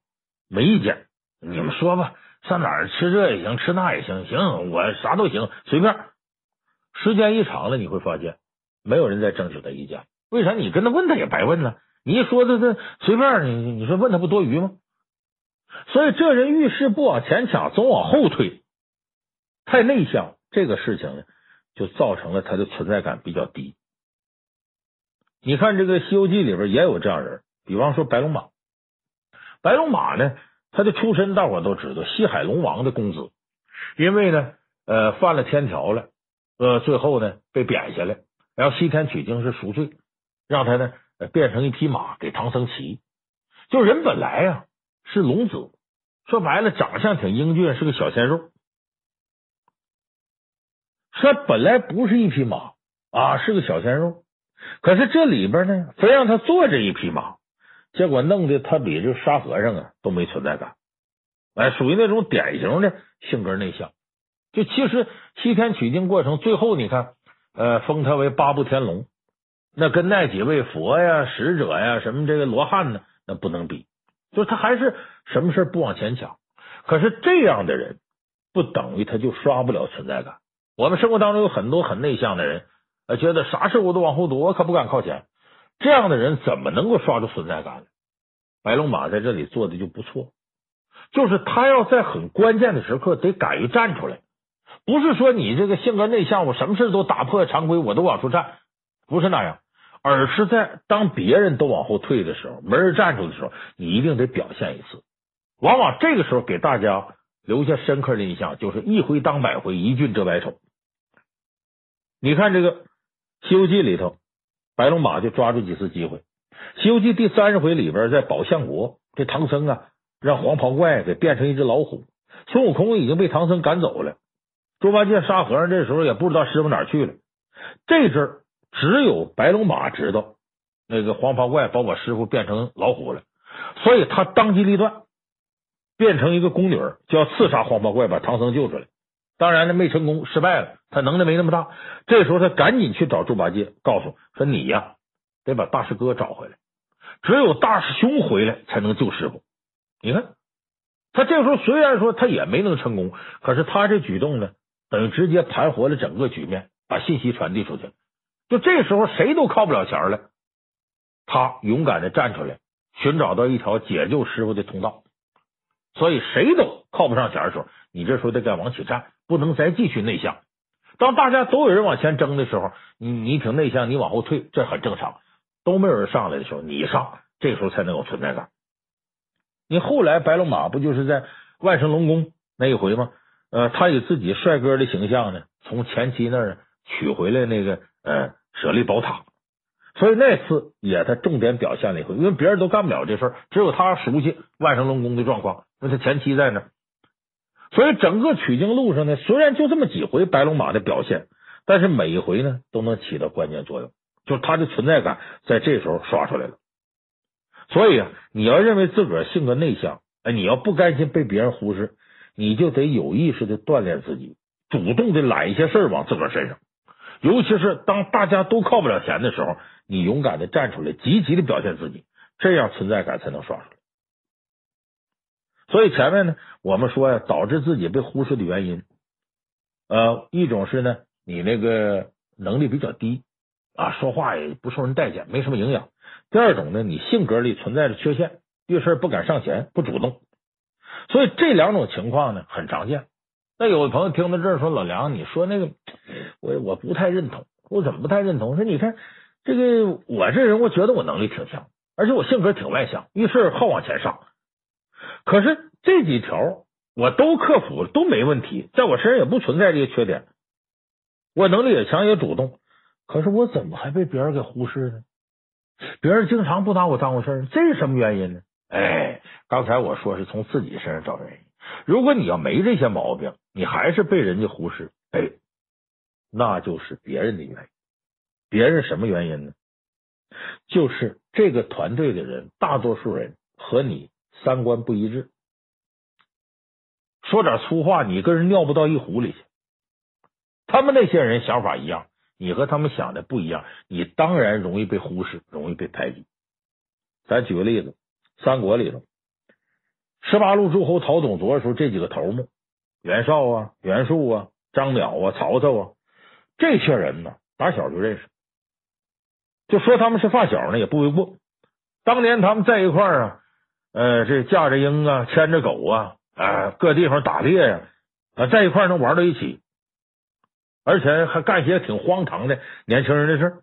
没意见。你们说吧，上哪儿吃这也行，吃那也行，行，我啥都行，随便。时间一长了，你会发现没有人再征求他意见。为啥？你跟他问他也白问呢？你一说他他随便，你你说问他不多余吗？所以这人遇事不往前抢，总往后退，太内向，这个事情呢，就造成了他的存在感比较低。你看这个《西游记》里边也有这样人。比方说白龙马，白龙马呢，他的出身大伙都知道，西海龙王的公子，因为呢，呃，犯了天条了，呃，最后呢被贬下来，然后西天取经是赎罪，让他呢变成一匹马给唐僧骑。就人本来呀是龙子，说白了长相挺英俊，是个小鲜肉。说本来不是一匹马啊，是个小鲜肉，可是这里边呢，非让他坐这一匹马。结果弄得他比这沙和尚啊都没存在感，哎，属于那种典型的性格内向。就其实西天取经过程最后你看，呃，封他为八部天龙，那跟那几位佛呀、使者呀、什么这个罗汉呢，那不能比。就是他还是什么事不往前抢。可是这样的人不等于他就刷不了存在感。我们生活当中有很多很内向的人，觉得啥事我都往后躲，我可不敢靠前。这样的人怎么能够刷出存在感呢？白龙马在这里做的就不错，就是他要在很关键的时刻得敢于站出来，不是说你这个性格内向，我什么事都打破常规，我都往出站，不是那样，而是在当别人都往后退的时候，没人站出的时候，你一定得表现一次。往往这个时候给大家留下深刻的印象，就是一回当百回，一俊遮百丑。你看这个《西游记》里头，白龙马就抓住几次机会。《西游记》第三十回里边，在宝象国，这唐僧啊，让黄袍怪给变成一只老虎，孙悟空已经被唐僧赶走了。猪八戒、沙和尚这时候也不知道师傅哪去了。这阵儿只有白龙马知道，那个黄袍怪把我师傅变成老虎了，所以他当机立断，变成一个宫女，就要刺杀黄袍怪，把唐僧救出来。当然了，没成功，失败了，他能耐没那么大。这时候他赶紧去找猪八戒，告诉说：“你呀，得把大师哥找回来，只有大师兄回来才能救师傅。”你看，他这时候虽然说他也没能成功，可是他这举动呢，等于直接盘活了整个局面，把信息传递出去了。就这时候谁都靠不了前了，他勇敢的站出来，寻找到一条解救师傅的通道。所以谁都靠不上前的时候，你这时候得该往起站。不能再继续内向。当大家都有人往前争的时候，你你挺内向，你往后退，这很正常。都没有人上来的时候，你上，这时候才能有存在感。你后来白龙马不就是在万胜龙宫那一回吗？呃，他以自己帅哥的形象呢，从前妻那儿取回来那个呃舍利宝塔，所以那次也他重点表现了一回，因为别人都干不了这事儿，只有他熟悉万胜龙宫的状况，那他前妻在那儿。所以整个取经路上呢，虽然就这么几回白龙马的表现，但是每一回呢都能起到关键作用，就是他的存在感在这时候刷出来了。所以啊，你要认为自个儿性格内向，哎，你要不甘心被别人忽视，你就得有意识的锻炼自己，主动的揽一些事儿往自个儿身上。尤其是当大家都靠不了前的时候，你勇敢的站出来，积极的表现自己，这样存在感才能刷出来。所以前面呢，我们说呀，导致自己被忽视的原因，呃，一种是呢，你那个能力比较低啊，说话也不受人待见，没什么营养。第二种呢，你性格里存在着缺陷，遇事不敢上前，不主动。所以这两种情况呢，很常见。那有的朋友听到这儿说：“老梁，你说那个，我我不太认同。我怎么不太认同？说你看这个，我这人，我觉得我能力挺强，而且我性格挺外向，遇事好往前上。”可是这几条我都克服了，都没问题，在我身上也不存在这些缺点，我能力也强，也主动。可是我怎么还被别人给忽视呢？别人经常不拿我当回事，这是什么原因呢？哎，刚才我说是从自己身上找原因。如果你要没这些毛病，你还是被人家忽视，哎，那就是别人的原因。别人什么原因呢？就是这个团队的人，大多数人和你。三观不一致，说点粗话，你跟人尿不到一壶里去。他们那些人想法一样，你和他们想的不一样，你当然容易被忽视，容易被排挤。咱举个例子，三国里头，十八路诸侯讨董卓的时候，这几个头目，袁绍啊、袁术啊、张邈啊、曹操啊，这些人呢，打小就认识，就说他们是发小呢，也不为过。当年他们在一块儿啊。呃，这架着鹰啊，牵着狗啊，啊、各地方打猎呀，啊，在一块能玩到一起，而且还干些挺荒唐的年轻人的事。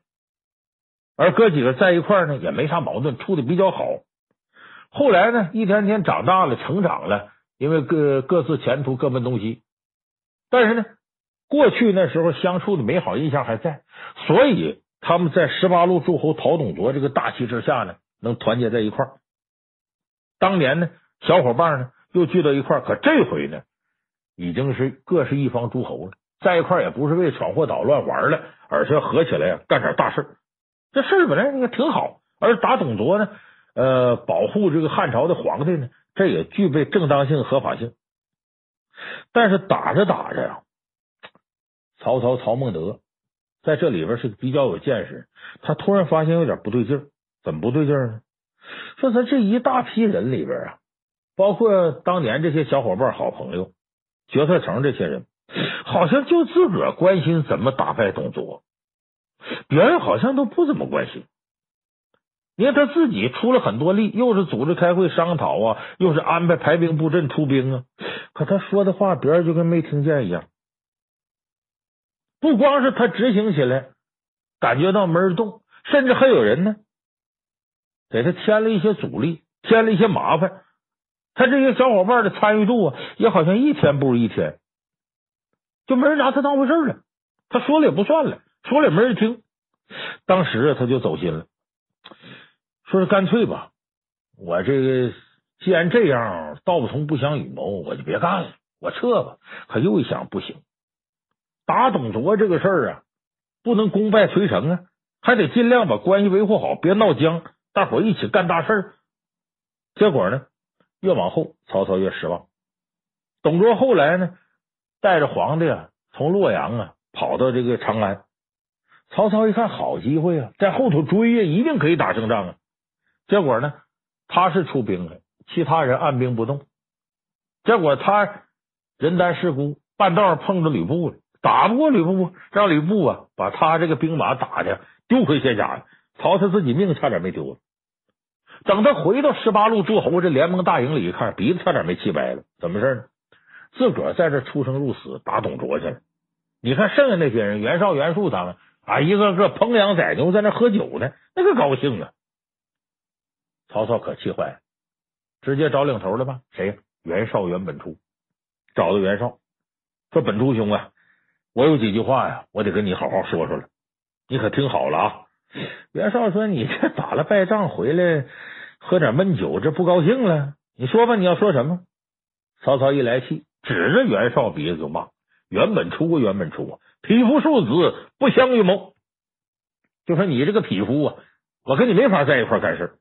而哥几个在一块呢，也没啥矛盾，处的比较好。后来呢，一天天长大了，成长了，因为各各自前途各奔东西。但是呢，过去那时候相处的美好印象还在，所以他们在十八路诸侯讨董卓这个大旗之下呢，能团结在一块。当年呢，小伙伴呢又聚到一块儿，可这回呢，已经是各是一方诸侯了，在一块儿也不是为闯祸捣乱玩了，而是要合起来干点大事。这事本来应该挺好，而打董卓呢，呃，保护这个汉朝的皇帝呢，这也具备正当性、合法性。但是打着打着呀，曹操曹孟德在这里边是比较有见识，他突然发现有点不对劲儿，怎么不对劲儿呢？说咱这一大批人里边啊，包括当年这些小伙伴、好朋友、决策层这些人，好像就自个儿关心怎么打败董卓，别人好像都不怎么关心。你看他自己出了很多力，又是组织开会商讨啊，又是安排排兵布阵出兵啊，可他说的话，别人就跟没听见一样。不光是他执行起来感觉到没人动，甚至还有人呢。给他添了一些阻力，添了一些麻烦，他这些小伙伴的参与度啊，也好像一天不如一天，就没人拿他当回事了。他说了也不算了，说了也没人听。当时啊，他就走心了，说是干脆吧，我这个既然这样，道不同不相与谋，我就别干了，我撤吧。可又一想，不行，打董卓这个事儿啊，不能功败垂成啊，还得尽量把关系维护好，别闹僵，大伙一起干大事。结果呢，越往后曹操越失望。董卓后来呢，带着皇帝啊，从洛阳啊跑到这个长安。曹操一看好机会啊，在后头追呀，一定可以打胜仗啊。结果呢，他是出兵了，其他人按兵不动。结果他人单势孤，半道碰着吕布了，打不过吕布，让吕布啊把他这个兵马打的丢盔卸甲了。曹操自己命差点没丢了。等他回到十八路诸侯这联盟大营里一看，鼻子差点没气歪了。怎么事呢？自个儿在这出生入死打董卓去了。你看剩下那些人，袁绍、袁术他们。啊，一个个烹羊宰牛在那喝酒呢，那个高兴啊！曹操可气坏了，直接找领头了吧？谁呀？袁绍、袁本初。找到袁绍，说：“本初兄啊，我有几句话呀，我得跟你好好说说了，你可听好了啊！” 袁绍说：“你这打了败仗回来，喝点闷酒，这不高兴了？你说吧，你要说什么？”曹操一来气，指着袁绍鼻子就骂：“袁本初啊，袁本初啊！”匹夫庶子，不相与谋。就说你这个匹夫啊，我跟你没法在一块干事。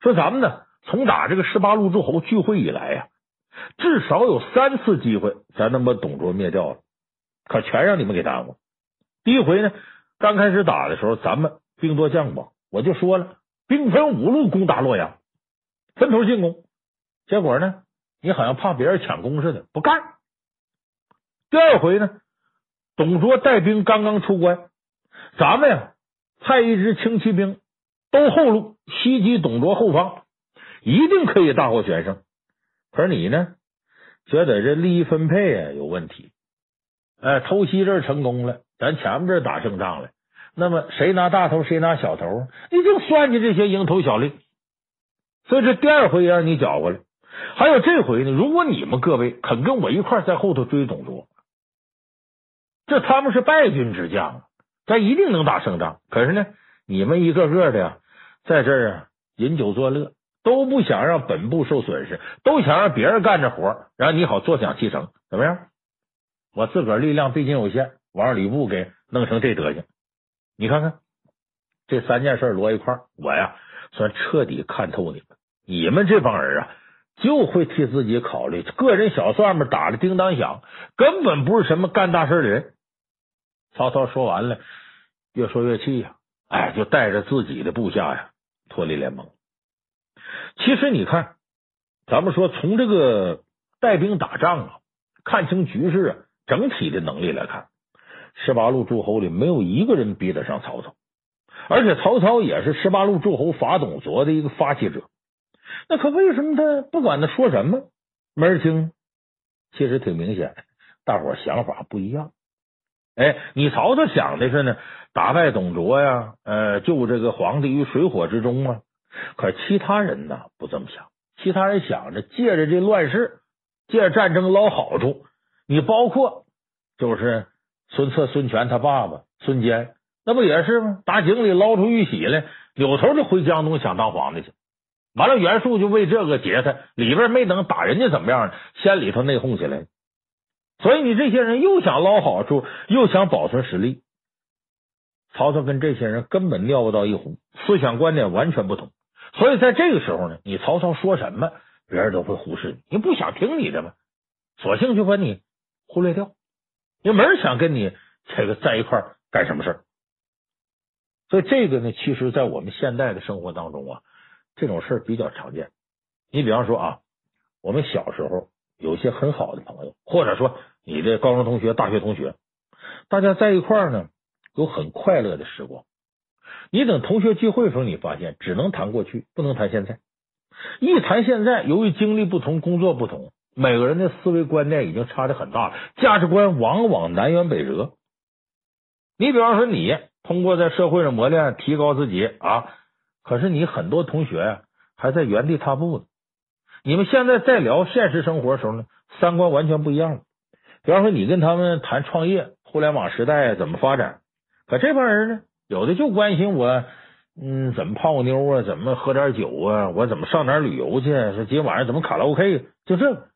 说咱们呢，从打这个十八路诸侯聚会以来呀，至少有三次机会，咱能把董卓灭掉了，可全让你们给耽误。第一回呢，刚开始打的时候，咱们兵多将广，我就说了，兵分五路攻打洛阳，分头进攻。结果呢，你好像怕别人抢功似的，不干。第二回呢？董卓带兵刚刚出关，咱们呀派一支轻骑兵兜后路袭击董卓后方，一定可以大获全胜。可是你呢，觉得这利益分配啊有问题？哎，偷袭这儿成功了，咱前面这打胜仗了，那么谁拿大头，谁拿小头？你就算计这些蝇头小利。所以这第二回让你搅和了。还有这回呢，如果你们各位肯跟我一块在后头追董卓。这他们是败军之将，咱一定能打胜仗。可是呢，你们一个个的呀，在这儿啊饮酒作乐，都不想让本部受损失，都想让别人干着活，然后你好坐享其成。怎么样？我自个儿力量毕竟有限，我让吕布给弄成这德行。你看看这三件事摞一块，我呀算彻底看透你们。你们这帮人啊，就会替自己考虑，个人小算盘打的叮当响，根本不是什么干大事的人。曹操说完了，越说越气呀，哎，就带着自己的部下呀脱离联盟。其实你看，咱们说从这个带兵打仗啊，看清局势啊，整体的能力来看，十八路诸侯里没有一个人比得上曹操，而且曹操也是十八路诸侯伐董卓的一个发起者。那可为什么他不管他说什么没人听？其实挺明显，大伙想法不一样。哎，你曹操想的是呢，打败董卓呀，呃，救这个皇帝于水火之中啊。可其他人呢，不这么想。其他人想着借着这乱世，借着战争捞好处。你包括就是孙策、孙权他爸爸孙坚，那不也是吗？打井里捞出玉玺来，扭头就回江东想当皇帝去。完了，袁术就为这个结他，里边没等打人家怎么样，先里头内讧起来。所以你这些人又想捞好处，又想保存实力。曹操跟这些人根本尿不到一壶，思想观念完全不同。所以在这个时候呢，你曹操说什么，别人都会忽视你，你不想听你的吗？索性就把你忽略掉，也没人想跟你这个在一块干什么事儿。所以这个呢，其实，在我们现代的生活当中啊，这种事儿比较常见。你比方说啊，我们小时候。有些很好的朋友，或者说你的高中同学、大学同学，大家在一块儿呢，有很快乐的时光。你等同学聚会的时候，你发现只能谈过去，不能谈现在。一谈现在，由于经历不同、工作不同，每个人的思维观念已经差的很大了，价值观往往南辕北辙。你比方说，你通过在社会上磨练，提高自己啊，可是你很多同学，还在原地踏步呢。你们现在在聊现实生活的时候呢，三观完全不一样了。比方说，你跟他们谈创业、互联网时代怎么发展，可这帮人呢，有的就关心我，嗯，怎么泡个妞啊，怎么喝点酒啊，我怎么上哪旅游去？说今晚上怎么卡拉 OK？就这。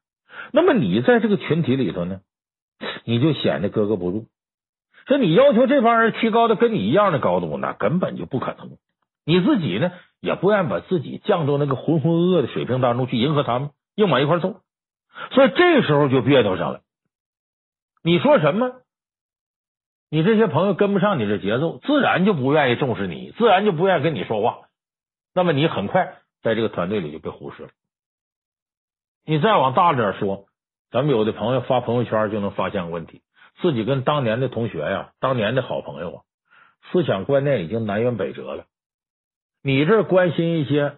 那么你在这个群体里头呢，你就显得格格不入。说你要求这帮人提高到跟你一样的高度，那根本就不可能。你自己呢，也不愿把自己降到那个浑浑噩噩的水平当中去迎合他们，硬往一块凑。所以这时候就别扭上了。你说什么？你这些朋友跟不上你的节奏，自然就不愿意重视你，自然就不愿意跟你说话。那么你很快在这个团队里就被忽视了。你再往大点说，咱们有的朋友发朋友圈就能发现个问题，自己跟当年的同学呀、当年的好朋友啊，思想观念已经南辕北辙了。你这关心一些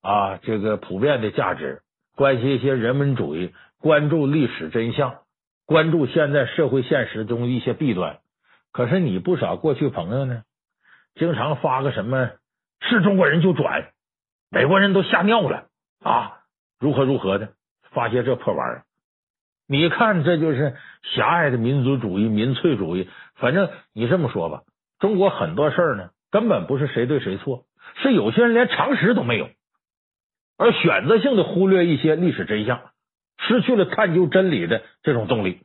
啊，这个普遍的价值，关心一些人文主义，关注历史真相，关注现在社会现实中一些弊端。可是你不少过去朋友呢，经常发个什么是中国人就转，美国人都吓尿了啊，如何如何的。发现这破玩意儿，你看这就是狭隘的民族主义、民粹主义。反正你这么说吧，中国很多事儿呢，根本不是谁对谁错，是有些人连常识都没有，而选择性的忽略一些历史真相，失去了探究真理的这种动力。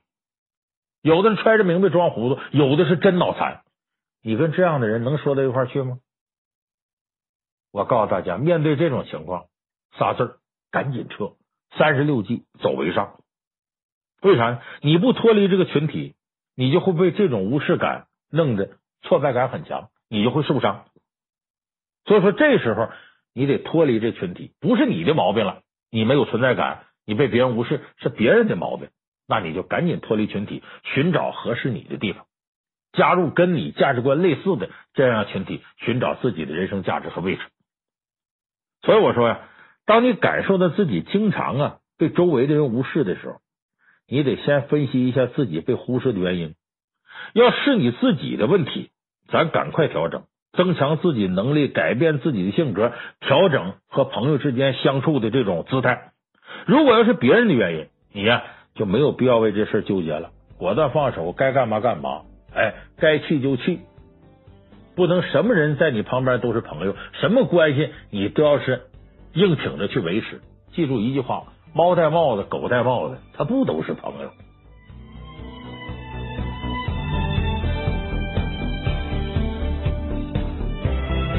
有的人揣着明白装糊涂，有的是真脑残。你跟这样的人能说到一块去吗？我告诉大家，面对这种情况，仨字儿：赶紧撤。三十六计，走为上。为啥呢？你不脱离这个群体，你就会被这种无视感弄得挫败感很强，你就会受伤。所以说，这时候你得脱离这群体，不是你的毛病了，你没有存在感，你被别人无视是别人的毛病，那你就赶紧脱离群体，寻找合适你的地方，加入跟你价值观类似的这样群体，寻找自己的人生价值和位置。所以我说呀。当你感受到自己经常啊被周围的人无视的时候，你得先分析一下自己被忽视的原因。要是你自己的问题，咱赶快调整，增强自己能力，改变自己的性格，调整和朋友之间相处的这种姿态。如果要是别人的原因，你呀就没有必要为这事纠结了，果断放手，该干嘛干嘛。哎，该气就气，不能什么人在你旁边都是朋友，什么关系你都要是。硬挺着去维持，记住一句话：猫戴帽子，狗戴帽子，它不都是朋友。